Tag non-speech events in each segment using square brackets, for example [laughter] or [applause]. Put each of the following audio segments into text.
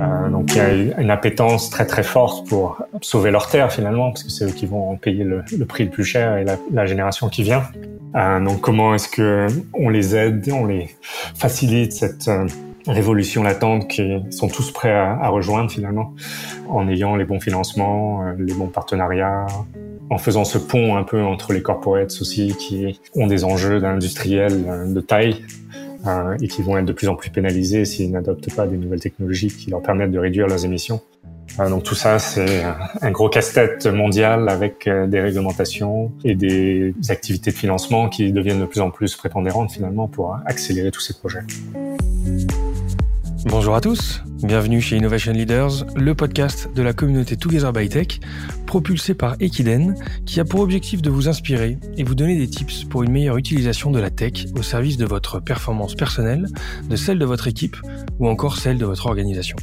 Euh, donc il y a une appétence très très forte pour sauver leur terre finalement, parce que c'est eux qui vont payer le, prix le plus cher et la, la génération qui vient. Euh, donc comment est-ce que on les aide, on les facilite cette euh, révolution latente qui sont tous prêts à, à, rejoindre finalement, en ayant les bons financements, les bons partenariats, en faisant ce pont un peu entre les corporates aussi qui ont des enjeux d'industriels de taille euh, et qui vont être de plus en plus pénalisés s'ils n'adoptent pas des nouvelles technologies qui leur permettent de réduire leurs émissions. Euh, donc tout ça, c'est un gros casse-tête mondial avec euh, des réglementations et des activités de financement qui deviennent de plus en plus prépondérantes finalement pour accélérer tous ces projets. Bonjour à tous, bienvenue chez Innovation Leaders, le podcast de la communauté Together by Tech, propulsé par Equiden, qui a pour objectif de vous inspirer et vous donner des tips pour une meilleure utilisation de la tech au service de votre performance personnelle, de celle de votre équipe ou encore celle de votre organisation.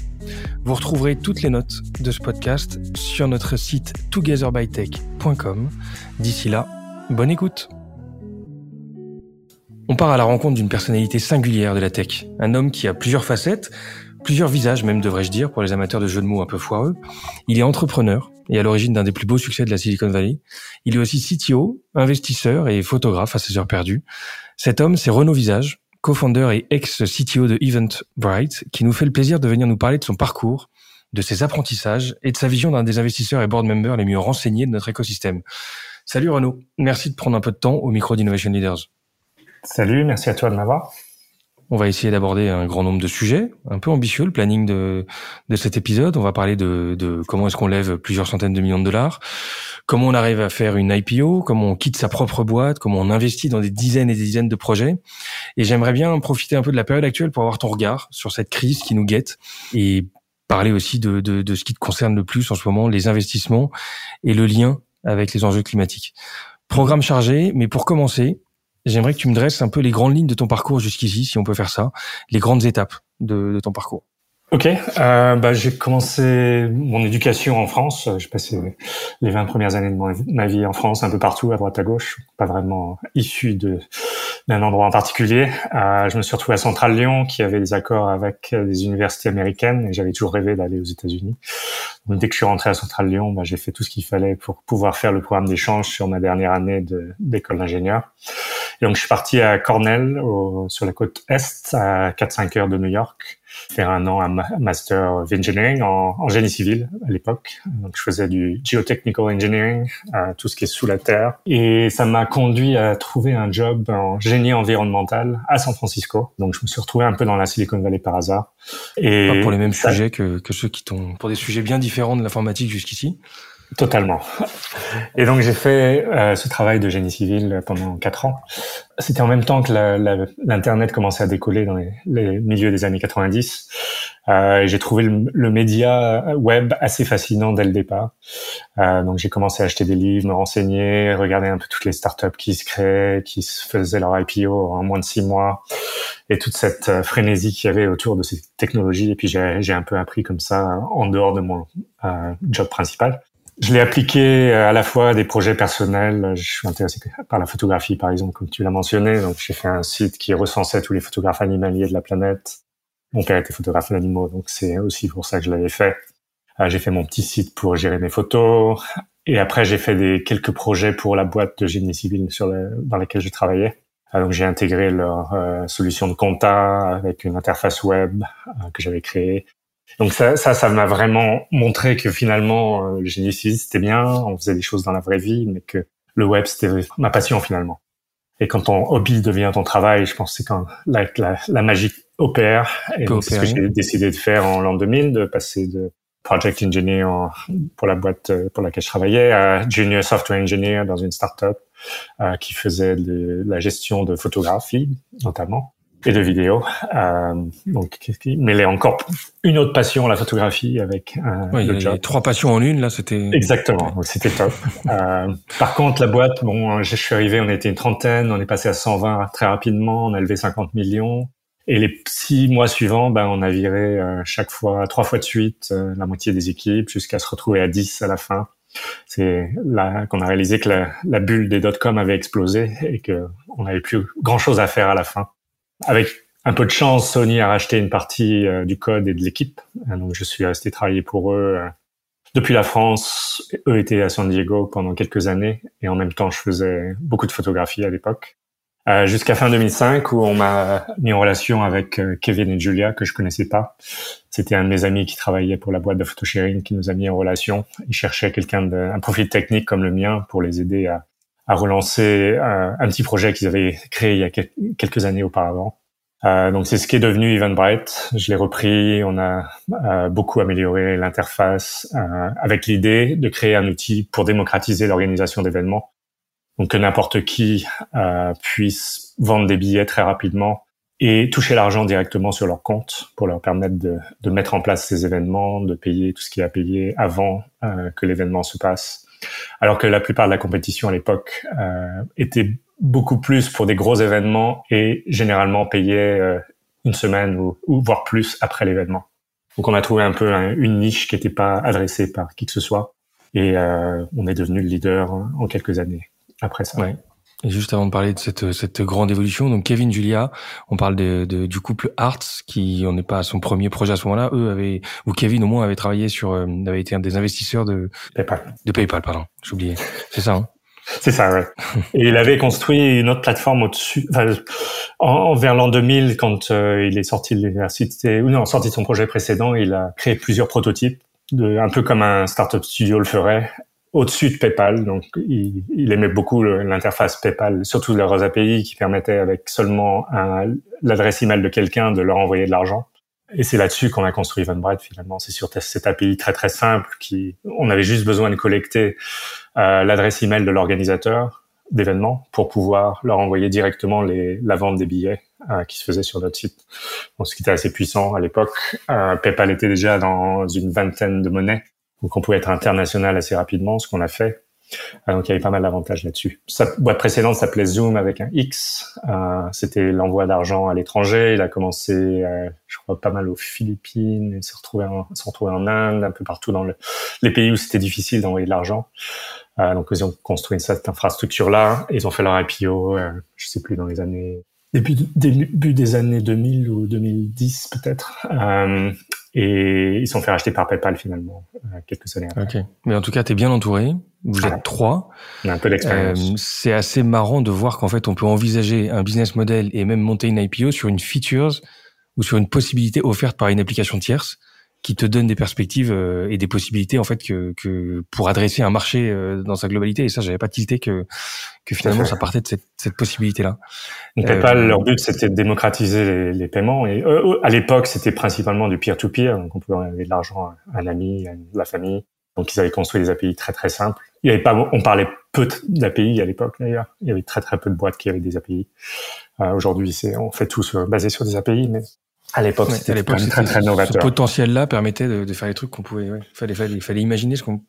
Vous retrouverez toutes les notes de ce podcast sur notre site togetherbytech.com. D'ici là, bonne écoute on part à la rencontre d'une personnalité singulière de la tech, un homme qui a plusieurs facettes, plusieurs visages même devrais-je dire pour les amateurs de jeux de mots un peu foireux. Il est entrepreneur et à l'origine d'un des plus beaux succès de la Silicon Valley. Il est aussi CTO, investisseur et photographe à ses heures perdues. Cet homme, c'est Renaud Visage, co-founder et ex-CTO de Eventbrite, qui nous fait le plaisir de venir nous parler de son parcours, de ses apprentissages et de sa vision d'un des investisseurs et board members les mieux renseignés de notre écosystème. Salut Renaud, merci de prendre un peu de temps au micro d'Innovation Leaders. Salut, merci à toi de m'avoir. On va essayer d'aborder un grand nombre de sujets, un peu ambitieux le planning de, de cet épisode. On va parler de, de comment est-ce qu'on lève plusieurs centaines de millions de dollars, comment on arrive à faire une IPO, comment on quitte sa propre boîte, comment on investit dans des dizaines et des dizaines de projets. Et j'aimerais bien profiter un peu de la période actuelle pour avoir ton regard sur cette crise qui nous guette et parler aussi de, de, de ce qui te concerne le plus en ce moment, les investissements et le lien avec les enjeux climatiques. Programme chargé, mais pour commencer, J'aimerais que tu me dresses un peu les grandes lignes de ton parcours jusqu'ici, si on peut faire ça, les grandes étapes de, de ton parcours. Ok, euh, bah, j'ai commencé mon éducation en France. J'ai passé les 20 premières années de ma vie en France, un peu partout, à droite à gauche, pas vraiment issu d'un endroit en particulier. Euh, je me suis retrouvé à Centrale Lyon, qui avait des accords avec des universités américaines, et j'avais toujours rêvé d'aller aux États-Unis. Dès que je suis rentré à Centrale Lyon, bah, j'ai fait tout ce qu'il fallait pour pouvoir faire le programme d'échange sur ma dernière année d'école d'ingénieur. Et donc, je suis parti à Cornell, sur la côte est, à 4-5 heures de New York, faire un an à Master of Engineering en, en génie civil à l'époque. Donc, je faisais du Geotechnical Engineering, euh, tout ce qui est sous la terre. Et ça m'a conduit à trouver un job en génie environnemental à San Francisco. Donc, je me suis retrouvé un peu dans la Silicon Valley par hasard. Et Pas pour les mêmes sujets que, que ceux qui t'ont, pour des sujets bien différents de l'informatique jusqu'ici. Totalement. Et donc j'ai fait euh, ce travail de génie civil pendant quatre ans. C'était en même temps que l'internet commençait à décoller dans les, les, milieux des années 90. Euh, j'ai trouvé le, média web assez fascinant dès le départ. Euh, donc j'ai commencé à acheter des livres, me renseigner, regarder un peu toutes les startups qui se créaient, qui se faisaient leur IPO en moins de six mois, et toute cette euh, frénésie qu'il y avait autour de ces technologies. Et puis j'ai un peu appris comme ça en dehors de mon euh, job principal. Je l'ai appliqué euh, à la fois à des projets personnels. Je suis intéressé par la photographie, par exemple, comme tu l'as mentionné. Donc, j'ai fait un site qui recensait tous les photographes animaliers de la planète. Mon père était photographe d'animaux, donc c'est aussi pour ça que je l'avais fait. Euh, j'ai fait mon petit site pour gérer mes photos. Et après, j'ai fait des quelques projets pour la boîte de génie civil sur dans laquelle je travaillais. Euh, donc, j'ai intégré leur solution de compta avec une interface web que j'avais créée. Donc ça, ça, ça m'a vraiment montré que finalement, euh, le génie civil, c'était bien, on faisait des choses dans la vraie vie, mais que le web, c'était ma passion finalement. Et quand ton hobby devient ton travail, je pense que c'est quand la, la, la, magie opère. Et c'est ce que j'ai décidé de faire en l'an 2000, de passer de project engineer pour la boîte euh, pour laquelle je travaillais à junior software engineer dans une startup euh, qui faisait de la gestion de photographie notamment et de vidéos. Euh, donc, qui mêlait encore une autre passion, la photographie, avec euh, le job. Trois passions en une, là, c'était... Exactement, c'était top. [laughs] euh, par contre, la boîte, bon, je suis arrivé, on était une trentaine, on est passé à 120 très rapidement, on a levé 50 millions. Et les six mois suivants, ben, on a viré euh, chaque fois, trois fois de suite, euh, la moitié des équipes, jusqu'à se retrouver à 10 à la fin. C'est là qu'on a réalisé que la, la bulle des dot-com avait explosé et que on n'avait plus grand-chose à faire à la fin avec un peu de chance, Sony a racheté une partie du code et de l'équipe. Donc, je suis resté travailler pour eux depuis la France. Eux étaient à San Diego pendant quelques années et en même temps, je faisais beaucoup de photographie à l'époque. Euh, jusqu'à fin 2005 où on m'a mis en relation avec euh, Kevin et Julia que je connaissais pas. C'était un de mes amis qui travaillait pour la boîte de photosharing qui nous a mis en relation. Il cherchait quelqu'un d'un profil technique comme le mien pour les aider à, à relancer un petit projet qu'ils avaient créé il y a quelques années auparavant. Euh, donc c'est ce qui est devenu Eventbrite. Je l'ai repris. On a euh, beaucoup amélioré l'interface euh, avec l'idée de créer un outil pour démocratiser l'organisation d'événements donc que n'importe qui euh, puisse vendre des billets très rapidement et toucher l'argent directement sur leur compte pour leur permettre de, de, mettre en place ces événements, de payer tout ce qui a payé avant euh, que l'événement se passe. Alors que la plupart de la compétition à l'époque euh, était beaucoup plus pour des gros événements et généralement payait euh, une semaine ou, ou, voire plus après l'événement. Donc on a trouvé un peu une niche qui n'était pas adressée par qui que ce soit et euh, on est devenu le leader en quelques années après ça. Et juste avant de parler de cette, cette grande évolution, donc Kevin, Julia, on parle de, de du couple Arts qui, on n'est pas à son premier projet à ce moment-là. Eux avaient, ou Kevin au moins avait travaillé sur, euh, avait été un des investisseurs de PayPal. De PayPal, pardon. J'oubliais. C'est ça. Hein [laughs] c'est ça, ouais. Et il avait construit une autre plateforme au-dessus, enfin, en, vers l'an 2000, quand euh, il est sorti de l'université, ou non, sorti de son projet précédent, il a créé plusieurs prototypes, de, un peu comme un startup studio le ferait, au-dessus de PayPal. Donc, il, aimait beaucoup l'interface PayPal, surtout leurs API qui permettaient avec seulement l'adresse email de quelqu'un de leur envoyer de l'argent. Et c'est là-dessus qu'on a construit Eventbrite finalement. C'est sur cette API très très simple qui, on avait juste besoin de collecter euh, l'adresse email de l'organisateur d'événements pour pouvoir leur envoyer directement les, la vente des billets euh, qui se faisait sur notre site. Donc, ce qui était assez puissant à l'époque. Euh, PayPal était déjà dans une vingtaine de monnaies donc on pouvait être international assez rapidement, ce qu'on a fait. Euh, donc il y avait pas mal d'avantages là-dessus. Sa boîte précédente s'appelait Zoom avec un X. Euh, C'était l'envoi d'argent à l'étranger. Il a commencé, euh, je crois, pas mal aux Philippines. Il s'est retrouvé, en, Inde, un peu partout dans le, les pays où c'était difficile d'envoyer de l'argent. Donc ils ont construit cette infrastructure-là. Ils ont fait leur IPO, je sais plus, dans les années début, début des années 2000 ou 2010 peut-être. Et ils sont fait racheter par PayPal finalement euh, quelques années après. Ok, mais en tout cas, tu es bien entouré. Vous êtes trois. On a un peu d'expérience. Euh, c'est assez marrant de voir qu'en fait, on peut envisager un business model et même monter une IPO sur une features ou sur une possibilité offerte par une application tierce qui te donne des perspectives euh, et des possibilités en fait que, que pour adresser un marché euh, dans sa globalité et ça j'avais pas tilté que que finalement ça partait de cette, cette possibilité là. PayPal euh, leur but c'était de démocratiser les, les paiements et à l'époque c'était principalement du peer to peer donc on pouvait envoyer de l'argent à un ami à la famille donc ils avaient construit des API très très simples. Il y avait pas on parlait peu d'API à l'époque d'ailleurs il y avait très très peu de boîtes qui avaient des API. Aujourd'hui c'est on fait tout basé sur des API mais à l'époque, c'était très, très novateur. Ce potentiel-là permettait de, de, faire les trucs qu'on pouvait. Ouais. Fallait, fallait, fallait imaginer ce qu'on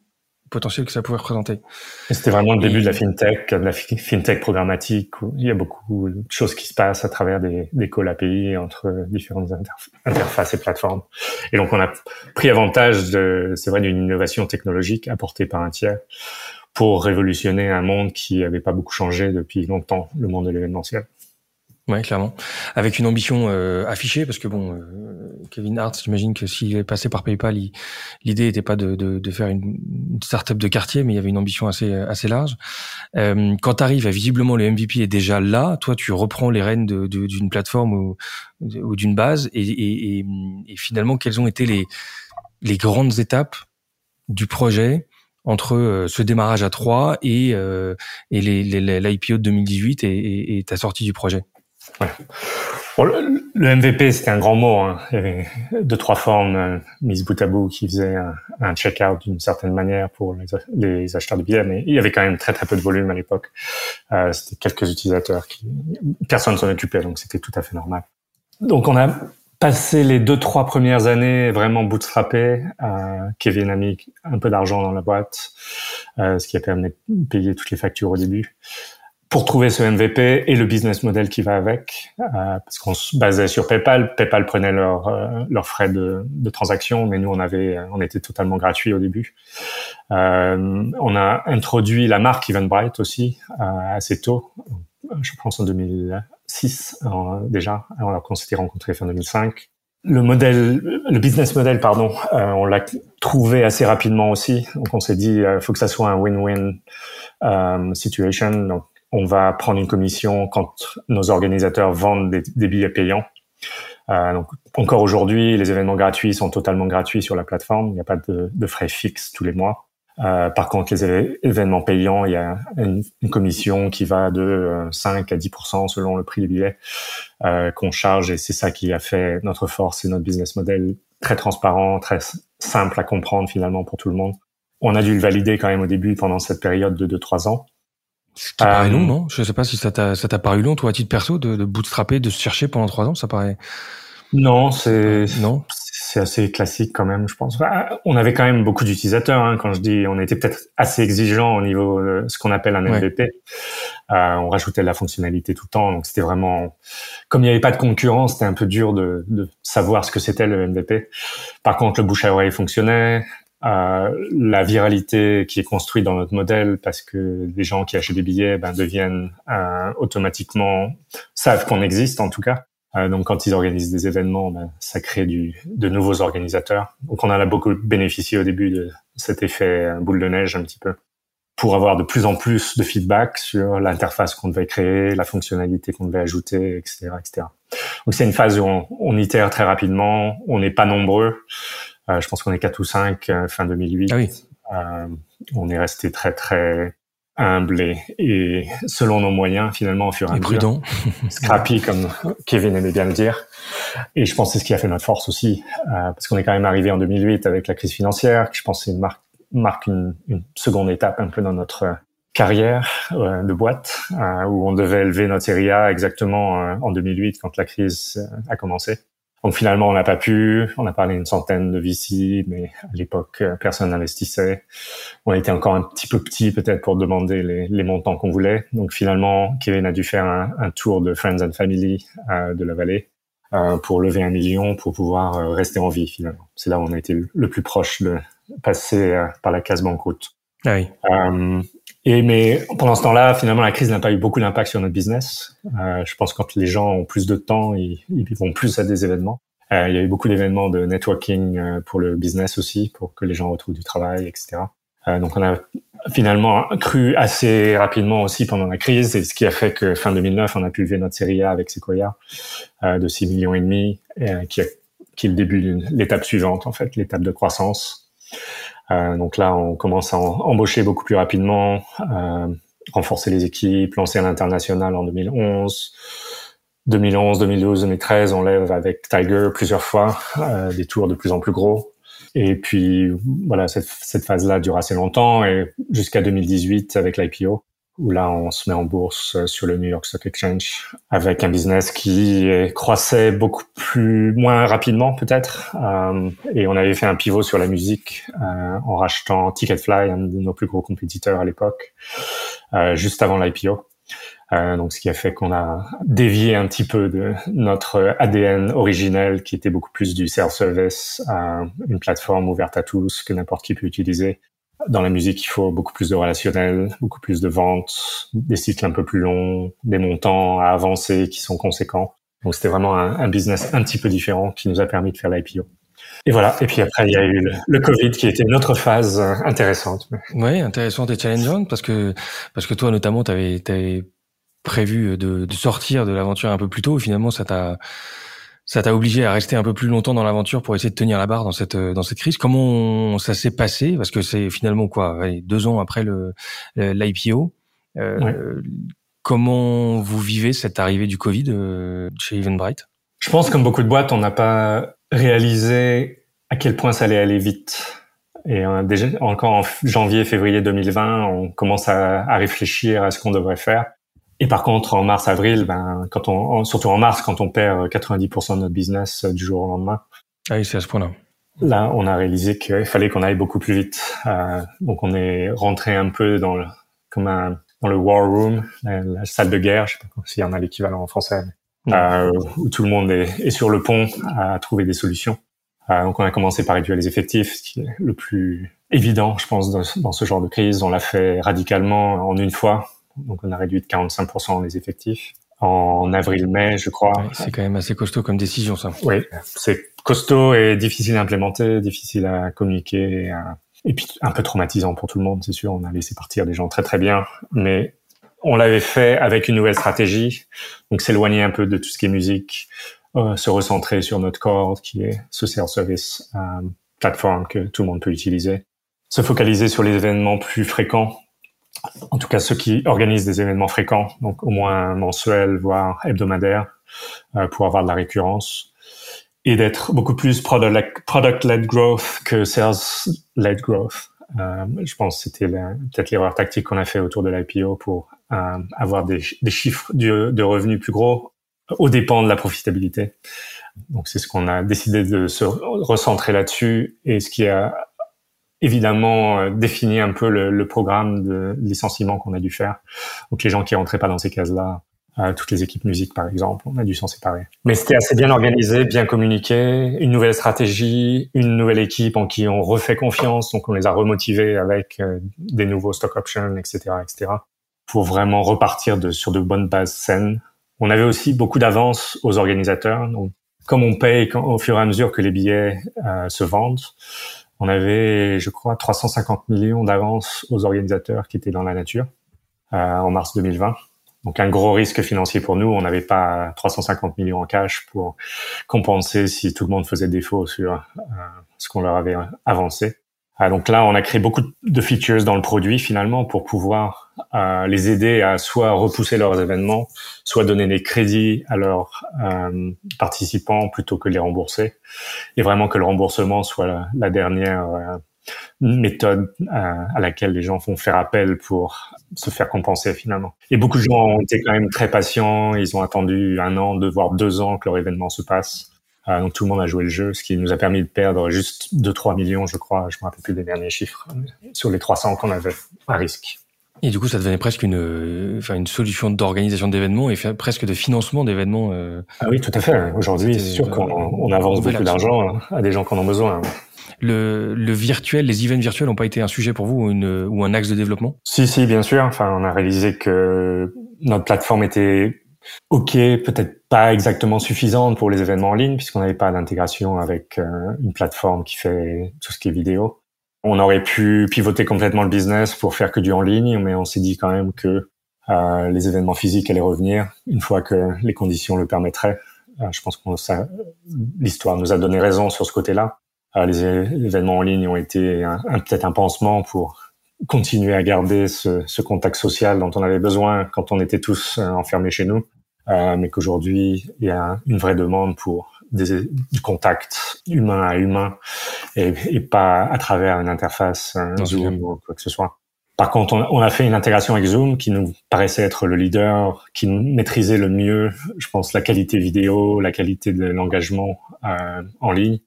potentiel que ça pouvait représenter. C'était vraiment le début de la fintech, de la fintech programmatique. Où il y a beaucoup de choses qui se passent à travers des, des calls API entre différentes interfaces et plateformes. Et donc, on a pris avantage de, c'est vrai, d'une innovation technologique apportée par un tiers pour révolutionner un monde qui n'avait pas beaucoup changé depuis longtemps, le monde de l'événementiel. Ouais, clairement. Avec une ambition euh, affichée, parce que bon, euh, Kevin Hart, j'imagine que s'il est passé par PayPal, l'idée n'était pas de, de, de, faire une, une start-up de quartier, mais il y avait une ambition assez assez large. Euh, quand tu arrives, visiblement le MVP est déjà là. Toi, tu reprends les rênes d'une plateforme ou, d'une base, et, finalement, quelles ont été les les grandes étapes du projet entre euh, ce démarrage à 3 et, euh, et l'IPO de 2018 et, et ta sortie du projet? Le, MVP, c'était un grand mot. Hein. Il y avait deux, trois formes euh, mises bout à bout qui faisaient un, un check-out d'une certaine manière pour les, les, acheteurs de billets, mais il y avait quand même très très peu de volume à l'époque. Euh, c'était quelques utilisateurs qui personne s'en occupait, donc c'était tout à fait normal. Donc on a passé les deux trois premières années vraiment bootstrappé. Euh, Kevin a mis un peu d'argent dans la boîte, euh, ce qui a permis de payer toutes les factures au début pour trouver ce MVP et le business model qui va avec, euh, parce qu'on se basait sur PayPal. PayPal prenait leurs euh, leurs frais de, de, transaction, mais nous on avait, on était totalement gratuit au début. Euh, on a introduit la marque Eventbrite aussi euh, assez tôt, je pense en 2000, 2006 déjà, alors qu'on s'était rencontrés fin 2005. Le modèle, le business model, pardon, on l'a trouvé assez rapidement aussi. Donc on s'est dit, il faut que ça soit un win-win situation. Donc on va prendre une commission quand nos organisateurs vendent des, billets payants. Euh, donc, encore aujourd'hui, les événements gratuits sont totalement gratuits sur la plateforme. Il n'y a pas de, frais fixes tous les mois. Euh, par contre, les événements payants, il y a une, commission qui va de 5 euh, à 10% selon le prix des billets euh, qu'on charge. Et c'est ça qui a fait notre force et notre business model très transparent, très simple à comprendre finalement pour tout le monde. On a dû le valider quand même au début pendant cette période de 2-3 ans. Ce qui paraît long, non? Je sais pas si ça t'a ça t'a paru long, toi, à titre perso, de, de bootstrapper, de se chercher pendant trois ans, ça paraît. Non, c'est non, c'est assez classique quand même, je pense. Bah, on avait quand même beaucoup d'utilisateurs. Hein, quand je dis, on était peut-être assez exigeant au niveau de ce qu'on appelle un MVP. Euh, on rajoutait de la fonctionnalité tout le temps, donc c'était vraiment comme il n'y avait pas de concurrence, c'était un peu dur de, de savoir ce que c'était le MVP. Par contre, le bouche à oreille fonctionnait. Euh, la viralité qui est construite dans notre modèle parce que les gens qui achètent des billets ben, deviennent euh, automatiquement savent qu'on existe en tout cas. Euh, donc quand ils organisent des événements, ben, ça crée du, de nouveaux organisateurs. Donc on en a beaucoup bénéficié au début de cet effet boule de neige un petit peu pour avoir de plus en plus de feedback sur l'interface qu'on devait créer, la fonctionnalité qu'on devait ajouter, etc., etc. Donc c'est une phase où on, on itère très rapidement, on n'est pas nombreux. Euh, je pense qu'on est 4 ou 5 euh, fin 2008. Ah oui. Euh, on est resté très très humble et, selon nos moyens finalement au fur et à mesure. prudent. [laughs] Scrappy comme Kevin aimait bien le dire. Et je pense que c'est ce qui a fait notre force aussi, parce qu'on est quand même arrivé en 2008 avec la crise financière, que je pense une marque marque une, une, seconde étape un peu dans notre carrière de boîte, où on devait élever notre série A exactement en 2008 quand la crise a commencé. Donc finalement, on n'a pas pu. On a parlé d'une centaine de VC, mais à l'époque, euh, personne n'investissait. On était encore un petit peu petit peut-être pour demander les, les montants qu'on voulait. Donc finalement, Kevin a dû faire un, un tour de Friends and Family euh, de la vallée euh, pour lever un million pour pouvoir euh, rester en vie finalement. C'est là où on a été le plus proche de passer par la case banqueroute. Ah oui. Et mais pendant ce temps-là, finalement, la crise n'a pas eu beaucoup d'impact sur notre business. Euh, je pense que quand les gens ont plus de temps, ils, ils vont plus à des événements. Euh, il y a eu beaucoup d'événements de networking euh, pour le business aussi, pour que les gens retrouvent du travail, etc. Euh, donc on a finalement cru assez rapidement aussi pendant la crise, et ce qui a fait que fin 2009, on a pu lever notre série A avec Sequoia euh, de 6 millions et demi, a, qui est le début de l'étape suivante, en fait, l'étape de croissance. Euh, donc là, on commence à embaucher beaucoup plus rapidement, euh, renforcer les équipes, lancer à l'international en 2011. 2011, 2012, 2013, on lève avec Tiger plusieurs fois, euh, des tours de plus en plus gros. Et puis voilà, cette, cette phase-là dure assez longtemps et jusqu'à 2018 avec l'IPO où là on se met en bourse euh, sur le New York Stock Exchange avec un business qui croissait beaucoup plus moins rapidement peut-être. Euh, et on avait fait un pivot sur la musique euh, en rachetant Ticketfly un de nos plus gros compétiteurs à l'époque euh, juste avant l'IPO euh, donc ce qui a fait qu'on a dévié un petit peu de notre ADN originel qui était beaucoup plus du self-service à une plateforme ouverte à tous que n'importe qui peut utiliser dans la musique, il faut beaucoup plus de relationnel, beaucoup plus de ventes, des cycles un peu plus longs, des montants à avancer qui sont conséquents. Donc c'était vraiment un, business un petit peu différent qui nous a permis de faire l'IPO. Et voilà. Et puis après, il y a eu le, Covid qui était une autre phase intéressante. Oui, intéressante et challengeante parce que parce que toi notamment, tu avais, prévu de, de sortir de l'aventure un peu plus tôt. Finalement, ça t'a ça t'a obligé à rester un peu plus longtemps dans l'aventure pour essayer de tenir la barre dans cette dans cette crise. Comment ça s'est passé? Parce que c'est finalement quoi Deux ans après le l'IPO. Euh, Comment vous vivez cette arrivée du Covid euh, chez Eventbrite? Je pense comme beaucoup de boîtes, on n'a pas réalisé à quel point ça allait aller vite. Et euh, déjà encore en janvier, février 2020, on commence à, à réfléchir à ce qu'on devrait faire. Et par contre, en mars, avril, ben, quand on, surtout en mars, quand on perd 90% de notre business euh, du jour au lendemain. Ah oui, c'est à ce point-là. Là, on a réalisé qu'il fallait qu'on aille beaucoup plus vite. Euh, donc, on est rentré un peu dans le, comme un, dans le war room, la, salle de guerre, je sais pas s'il y en a l'équivalent en français, euh, où tout le monde est, est, sur le pont à trouver des solutions. Euh, donc, on a commencé par réduire les effectifs, ce qui est le plus évident, je pense, dans, dans ce genre de crise. On l'a fait radicalement en une fois donc on a réduit de 45% les effectifs. en avril-mai, je crois. c'est quand même assez costaud comme décision, ça. Oui, c'est costaud et difficile à implémenter, difficile à communiquer, et puis un peu traumatisant pour tout le monde, c'est sûr. On a laissé partir des gens très très bien, mais on l'avait fait avec une nouvelle stratégie, donc s'éloigner un peu de tout ce qui est musique, euh, se recentrer sur notre corps, qui est ce self-service euh, plateforme que tout le monde peut utiliser, se focaliser sur les événements plus fréquents, en tout cas ceux qui organisent des événements fréquents, donc au moins mensuels, voire hebdomadaires, euh, pour avoir de la récurrence, et d'être beaucoup plus product-led growth que sales-led growth. Euh, je pense que c'était peut-être l'erreur tactique qu'on a fait autour de l'IPO pour euh, avoir des, chiffres de, de, revenus plus gros au dépend de la profitabilité. Donc c'est ce qu'on a décidé de se recentrer là-dessus et ce qui a évidemment euh, défini un peu le, le programme de licenciement qu'on a dû faire. Donc les gens qui rentraient pas dans ces cases-là, euh, toutes les équipes musique par exemple, on a dû s'en séparer. Mais c'était assez bien organisé, bien communiqué, une nouvelle stratégie, une nouvelle équipe en qui on refait confiance, donc on les a remotivés avec euh, des nouveaux stock options, etc., etc., pour vraiment repartir de, sur de bonnes bases saines. On avait aussi beaucoup d'avance aux organisateurs, donc comme on paye quand, au fur et à mesure que les billets euh, se vendent, on avait, je crois, 350 millions d'avance aux organisateurs qui étaient dans la nature euh, en mars 2020. Donc un gros risque financier pour nous. On n'avait pas 350 millions en cash pour compenser si tout le monde faisait défaut sur euh, ce qu'on leur avait avancé. Ah, donc là, on a créé beaucoup de features dans le produit finalement pour pouvoir euh, les aider à soit repousser leurs événements, soit donner des crédits à leurs euh, participants plutôt que les rembourser. Et vraiment que le remboursement soit la, dernière euh, méthode euh, à laquelle les gens font faire appel pour se faire compenser finalement. Et beaucoup de gens ont été quand même très patients. Ils ont attendu un an, deux voire deux ans que leur événement se passe. Euh, donc tout le monde a joué le jeu, ce qui nous a permis de perdre juste 2-3 millions, je crois, je me rappelle plus des derniers chiffres, sur les 300 qu'on avait à risque. Et du coup, ça devenait presque une, enfin, une solution d'organisation d'événements et presque de financement d'événements. Euh... Ah oui, tout à fait. Aujourd'hui, c'est sûr qu'on on avance beaucoup d'argent à des gens qui en ont besoin. Le, le virtuel, les events virtuels n'ont pas été un sujet pour vous ou, une, ou un axe de développement? Si, si, bien sûr. Enfin, on a réalisé que notre plateforme était ok, peut-être pas exactement suffisante pour les événements en ligne puisqu'on n'avait pas d'intégration avec euh, une plateforme qui fait tout ce qui est vidéo. On aurait pu pivoter complètement le business pour faire que du en ligne, mais on s'est dit quand même que euh, les événements physiques allaient revenir une fois que les conditions le permettraient. Euh, je pense que l'histoire nous a donné raison sur ce côté-là. Les événements en ligne ont été peut-être un pansement pour continuer à garder ce, contact social dont on avait besoin quand on était tous enfermés chez nous euh, mais qu'aujourd'hui il y a une vraie demande pour des, du contact humain à humain et, et pas à travers une interface Zoom ou quoi que ce soit. Par contre, on, on, a fait une intégration avec Zoom qui nous paraissait être le leader, qui maîtrisait le mieux, je pense, la qualité vidéo, la qualité de l'engagement euh, en ligne.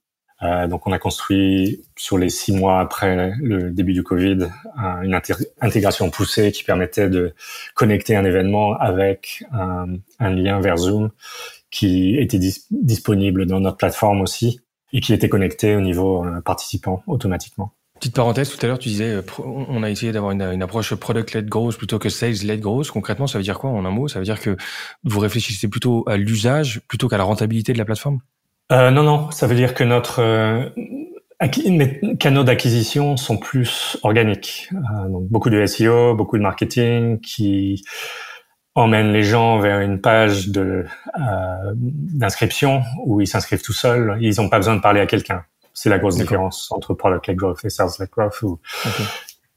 Euh, donc, on a construit sur les six mois après le début du Covid une intégration poussée qui permettait de connecter un événement avec un, un lien vers Zoom qui était disponible dans notre plateforme aussi et qui était connecté au niveau euh, participant automatiquement. Petite parenthèse, tout à l'heure, tu disais, euh, on a essayé d'avoir une, une, approche product-led growth plutôt que sales-led growth. Concrètement, ça veut dire quoi en un mot? Ça veut dire que vous réfléchissez plutôt à l'usage plutôt qu'à la rentabilité de la plateforme? Euh, non, non, ça veut dire que notre euh, canaux d'acquisition sont plus organiques. Euh, donc beaucoup de SEO, beaucoup de marketing qui emmènent les gens vers une page de euh, d'inscription où ils s'inscrivent tout seuls. Ils n'ont pas besoin de parler à quelqu'un. C'est la grosse différence entre product-led growth et sales-led growth. Ou, okay.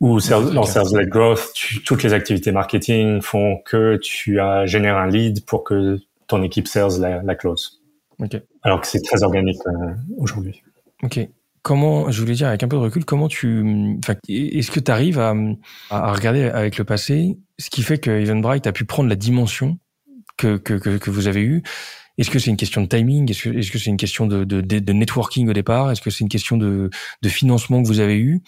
ou dans sales-led growth, toutes les activités marketing font que tu as génères un lead pour que ton équipe sales la, la close. Okay. Alors que c'est très organique euh, aujourd'hui. Ok. Comment, je voulais dire avec un peu de recul, comment tu, est-ce que tu arrives à, à, regarder avec le passé ce qui fait que Eventbrite a pu prendre la dimension que, que, que, que vous avez eue? Est-ce que c'est une question de timing? Est-ce que est-ce que c'est une question de, de, de, networking au départ? Est-ce que c'est une question de, de financement que vous avez eu?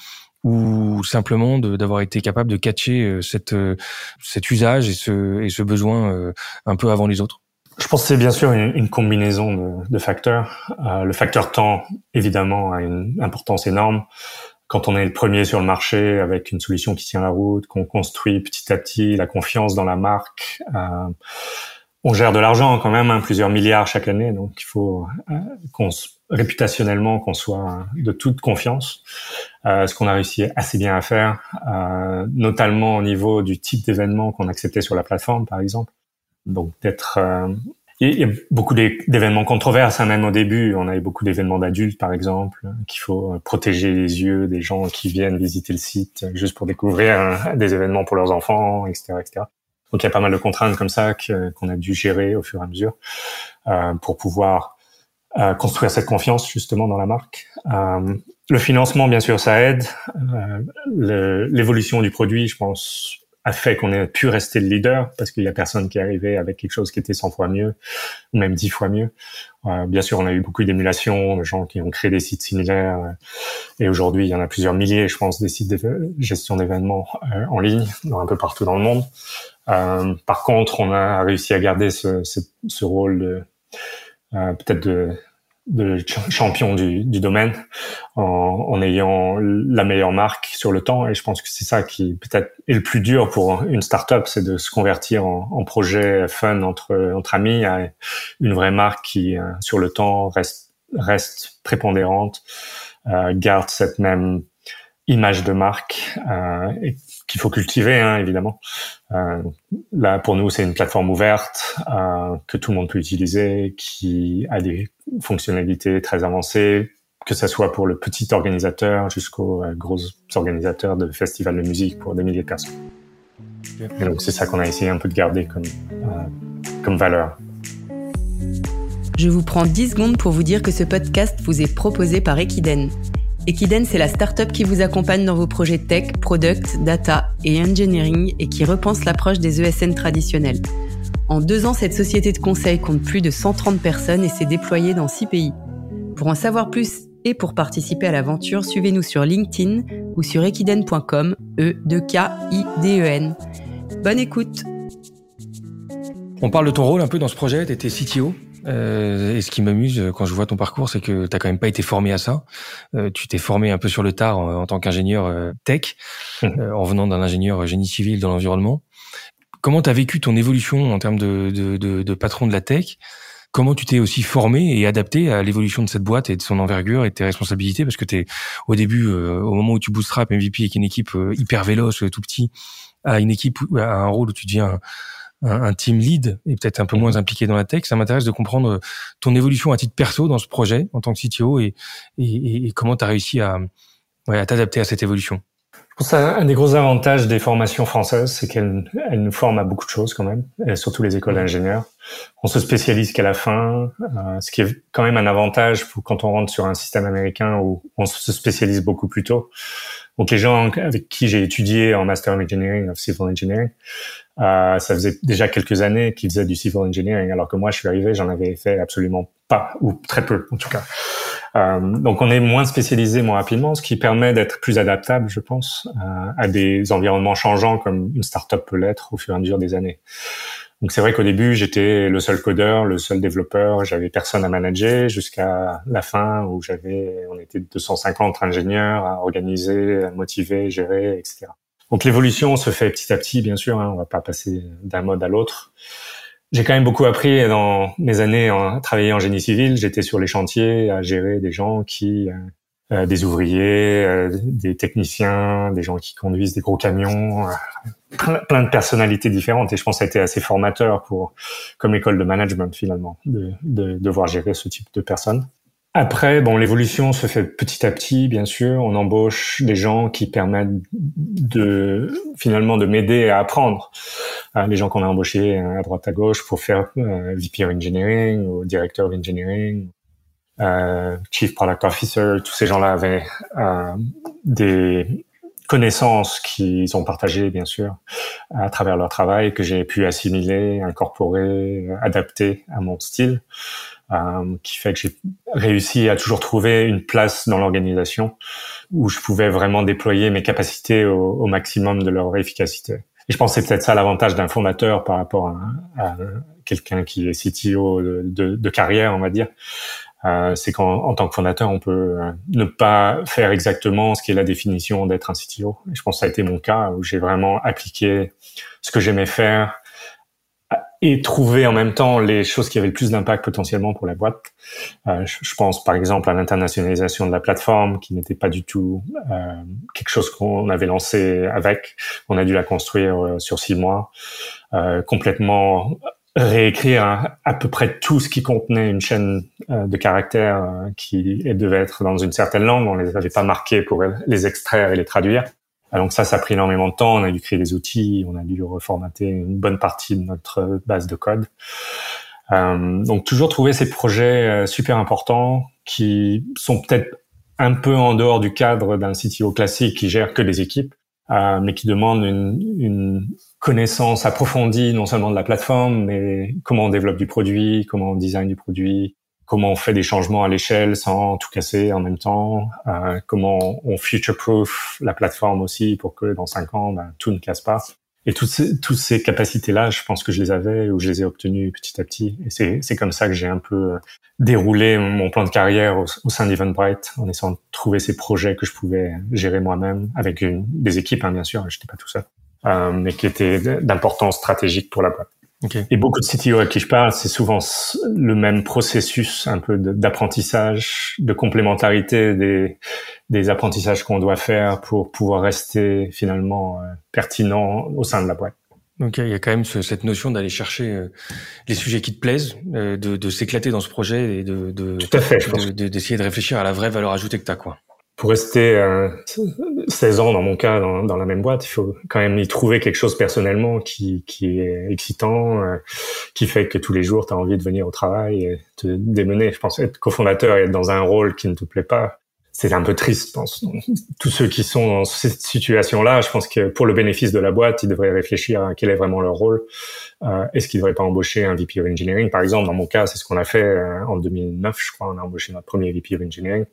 Ou simplement d'avoir été capable de catcher euh, cette, euh, cet usage et ce, et ce besoin un peu avant les autres? Je pense que c'est bien sûr une, combinaison de, facteurs. Euh, le facteur temps, évidemment, a une importance énorme. Quand on est le premier sur le marché avec une solution qui tient la route, qu'on construit petit à petit la confiance dans la marque, euh, on gère de l'argent quand même, hein, plusieurs milliards chaque année, donc il faut euh, qu'on réputationnellement qu'on soit de toute confiance. Euh, ce qu'on a réussi assez bien à faire, notamment au niveau du type d'événement qu'on acceptait sur la plateforme, par exemple. Donc d'être euh, il y a beaucoup d'événements controverses, hein, même au début. On avait beaucoup d'événements d'adultes, par exemple, qu'il faut protéger les yeux des gens qui viennent visiter le site juste pour découvrir des événements pour leurs enfants, etc., etc. Donc il y a pas mal de contraintes comme ça qu'on a dû gérer au fur et à mesure euh, pour pouvoir euh, construire cette confiance justement dans la marque. Euh, le financement, bien sûr, ça aide. Euh, l'évolution du produit, je pense, a fait qu'on ait pu rester le leader parce qu'il y a personne qui est arrivé avec quelque chose qui était 100 fois mieux ou même 10 fois mieux. Euh, bien sûr, on a eu beaucoup d'émulation, de gens qui ont créé des sites similaires euh, et aujourd'hui, il y en a plusieurs milliers, je pense, des sites de gestion d'événements euh, en ligne, un peu partout dans le monde. par contre, on a réussi à garder ce, ce, ce rôle de peut-être de de champion du, du domaine en, en, ayant la meilleure marque sur le temps et je pense que c'est ça qui peut-être est le plus dur pour une startup c'est de se convertir en, en, projet fun entre entre amis à une vraie marque qui euh, sur le temps reste reste prépondérante euh, garde cette même image de marque euh, qu'il faut cultiver hein, évidemment. Euh, là pour nous c'est une plateforme ouverte euh, que tout le monde peut utiliser, qui a des fonctionnalités très avancées, que ce soit pour le petit organisateur jusqu'aux euh, gros organisateurs de festivals de musique pour des milliers de personnes. Et donc c'est ça qu'on a essayé un peu de garder comme euh, comme valeur. Je vous prends 10 secondes pour vous dire que ce podcast vous est proposé par Equiden. Equiden, c'est la startup qui vous accompagne dans vos projets tech, product, data et engineering et qui repense l'approche des ESN traditionnels. En deux ans, cette société de conseil compte plus de 130 personnes et s'est déployée dans six pays. Pour en savoir plus et pour participer à l'aventure, suivez-nous sur LinkedIn ou sur equiden.com, e d k i d e n. Bonne écoute. On parle de ton rôle un peu dans ce projet, tu étais CTO. Euh, et ce qui m'amuse euh, quand je vois ton parcours, c'est que t'as quand même pas été formé à ça. Euh, tu t'es formé un peu sur le tard en, tant qu'ingénieur euh, tech, mmh. en venant d'un ingénieur génie civil dans l'environnement. Comment t'as vécu ton évolution en termes de, de, de, de patron de la tech? Comment tu t'es aussi formé et adapté à l'évolution de cette boîte et de son envergure et de tes responsabilités? Parce que t'es au début, au moment où tu bootstrap MVP avec une équipe hyper véloce, tout petit, à une équipe, à un rôle où tu deviens un, team lead et peut-être un peu moins impliqué dans la tech. Ça m'intéresse de comprendre euh, ton évolution à titre perso dans ce projet en tant que CTO et, et, et comment tu as réussi à, ouais, à t'adapter à cette évolution. Pense un des gros avantages des formations françaises, c'est qu'elles nous forment à beaucoup de choses quand même, et surtout les écoles d'ingénieurs. On se spécialise qu'à la fin, euh, ce qui est quand même un avantage pour quand on rentre sur un système américain où on se spécialise beaucoup plus tôt. Donc les gens avec qui j'ai étudié en Master of Engineering, of Civil Engineering, euh, ça faisait déjà quelques années qu'ils faisaient du Civil Engineering, alors que moi je suis arrivé, j'en avais fait absolument pas, ou très peu en tout cas. Euh, donc on est moins spécialisé moins rapidement, ce qui permet d'être plus adaptable, je pense, euh, à des environnements changeants comme une startup peut l'être au fur et à mesure des années. Donc c'est vrai qu'au début, j'étais le seul codeur, le seul développeur, j'avais personne à manager jusqu'à la fin où j'avais, on était 250 ingénieurs à organiser, à motiver, gérer, etc. Donc l'évolution se fait petit à petit, bien sûr, hein, on va pas passer d'un mode à l'autre. J'ai quand même beaucoup appris dans mes années à travailler en génie civil. J'étais sur les chantiers à gérer des gens qui euh, euh, des ouvriers, euh, des techniciens, des gens qui conduisent des gros camions, euh, plein, de personnalités différentes. Et je pense que ça a été assez formateur pour, comme école de management finalement, de, de devoir gérer ce type de personnes. Après, bon, l'évolution se fait petit à petit, bien sûr. On embauche des gens qui permettent de finalement de m'aider à apprendre. les gens qu'on a embauchés à droite à gauche pour faire VP of Engineering ou Director of Engineering euh, Chief Product Officer, tous ces gens-là avaient euh, des connaissances qu'ils ont partagées, bien sûr, à travers leur travail, que j'ai pu assimiler, incorporer, adapter à mon style, euh, qui fait que j'ai réussi à toujours trouver une place dans l'organisation où je pouvais vraiment déployer mes capacités au, maximum de leur efficacité. Et je pense que c'est peut-être ça l'avantage d'un fondateur par rapport à, quelqu'un qui est CTO de, carrière, on va dire. Euh, c'est qu'en tant que fondateur, on peut euh, ne pas faire exactement ce qui est la définition d'être un CTO. Et je pense que ça a été mon cas où j'ai vraiment appliqué ce que j'aimais faire et trouver en même temps les choses qui avaient le plus d'impact potentiellement pour la boîte. Euh, je, pense par exemple à l'internationalisation de la plateforme qui n'était pas du tout euh, quelque chose qu'on avait lancé avec. On a dû la construire euh, sur six mois, euh, complètement réécrire à, peu près tout ce qui contenait une chaîne euh, de caractères qui devait être dans une certaine langue. On les avait pas marqués pour les extraire et les traduire. Ah, donc ça, ça a pris énormément de temps. On a dû créer des outils, on a dû reformater une bonne partie de notre base de code. Euh, donc toujours trouver ces projets euh, super importants qui sont peut-être un peu en dehors du cadre d'un CTO classique qui gère que des équipes, euh, mais qui demandent une, une, connaissance approfondie non seulement de la plateforme, mais comment on développe du produit, comment on design du produit, comment on fait des changements à l'échelle sans tout casser en même temps, euh, comment on future-proof la plateforme aussi pour que dans cinq ans, ben, tout ne casse pas. Et toutes ces, toutes ces capacités-là, je pense que je les avais ou je les ai obtenues petit à petit. Et c'est, comme ça que j'ai un peu euh, déroulé mon plan de carrière au, sein d'Eventbrite en essayant de trouver ces projets que je pouvais gérer moi-même avec des équipes, hein, bien sûr, je n'étais pas tout seul, euh, mais qui étaient d'importance stratégique pour la boîte. Et beaucoup de CTO à qui je parle, c'est souvent le même processus un peu d'apprentissage, de, complémentarité des, des apprentissages qu'on doit faire pour pouvoir rester finalement euh, pertinent au sein de la boîte. Donc il y a quand même cette notion d'aller chercher euh, les sujets qui te plaisent, euh, de, de s'éclater dans ce projet et de, de, d'essayer de, de réfléchir à la vraie valeur ajoutée que tu as. Quoi pour rester euh, 16 ans dans mon cas dans, dans, la même boîte, il faut quand même y trouver quelque chose personnellement qui, qui est excitant, euh, qui fait que tous les jours tu as envie de venir au travail et te démener. Je pense être cofondateur et être dans un rôle qui ne te plaît pas, c'est un peu triste, je pense. [laughs] tous ceux qui sont dans cette situation-là, je pense que pour le bénéfice de la boîte, ils devraient réfléchir à quel est vraiment leur rôle. Euh, Est-ce qu'ils devraient pas embaucher un VP of Engineering? Par exemple, dans mon cas, c'est ce qu'on a fait euh, en 2009, je crois. On a embauché notre premier VP of Engineering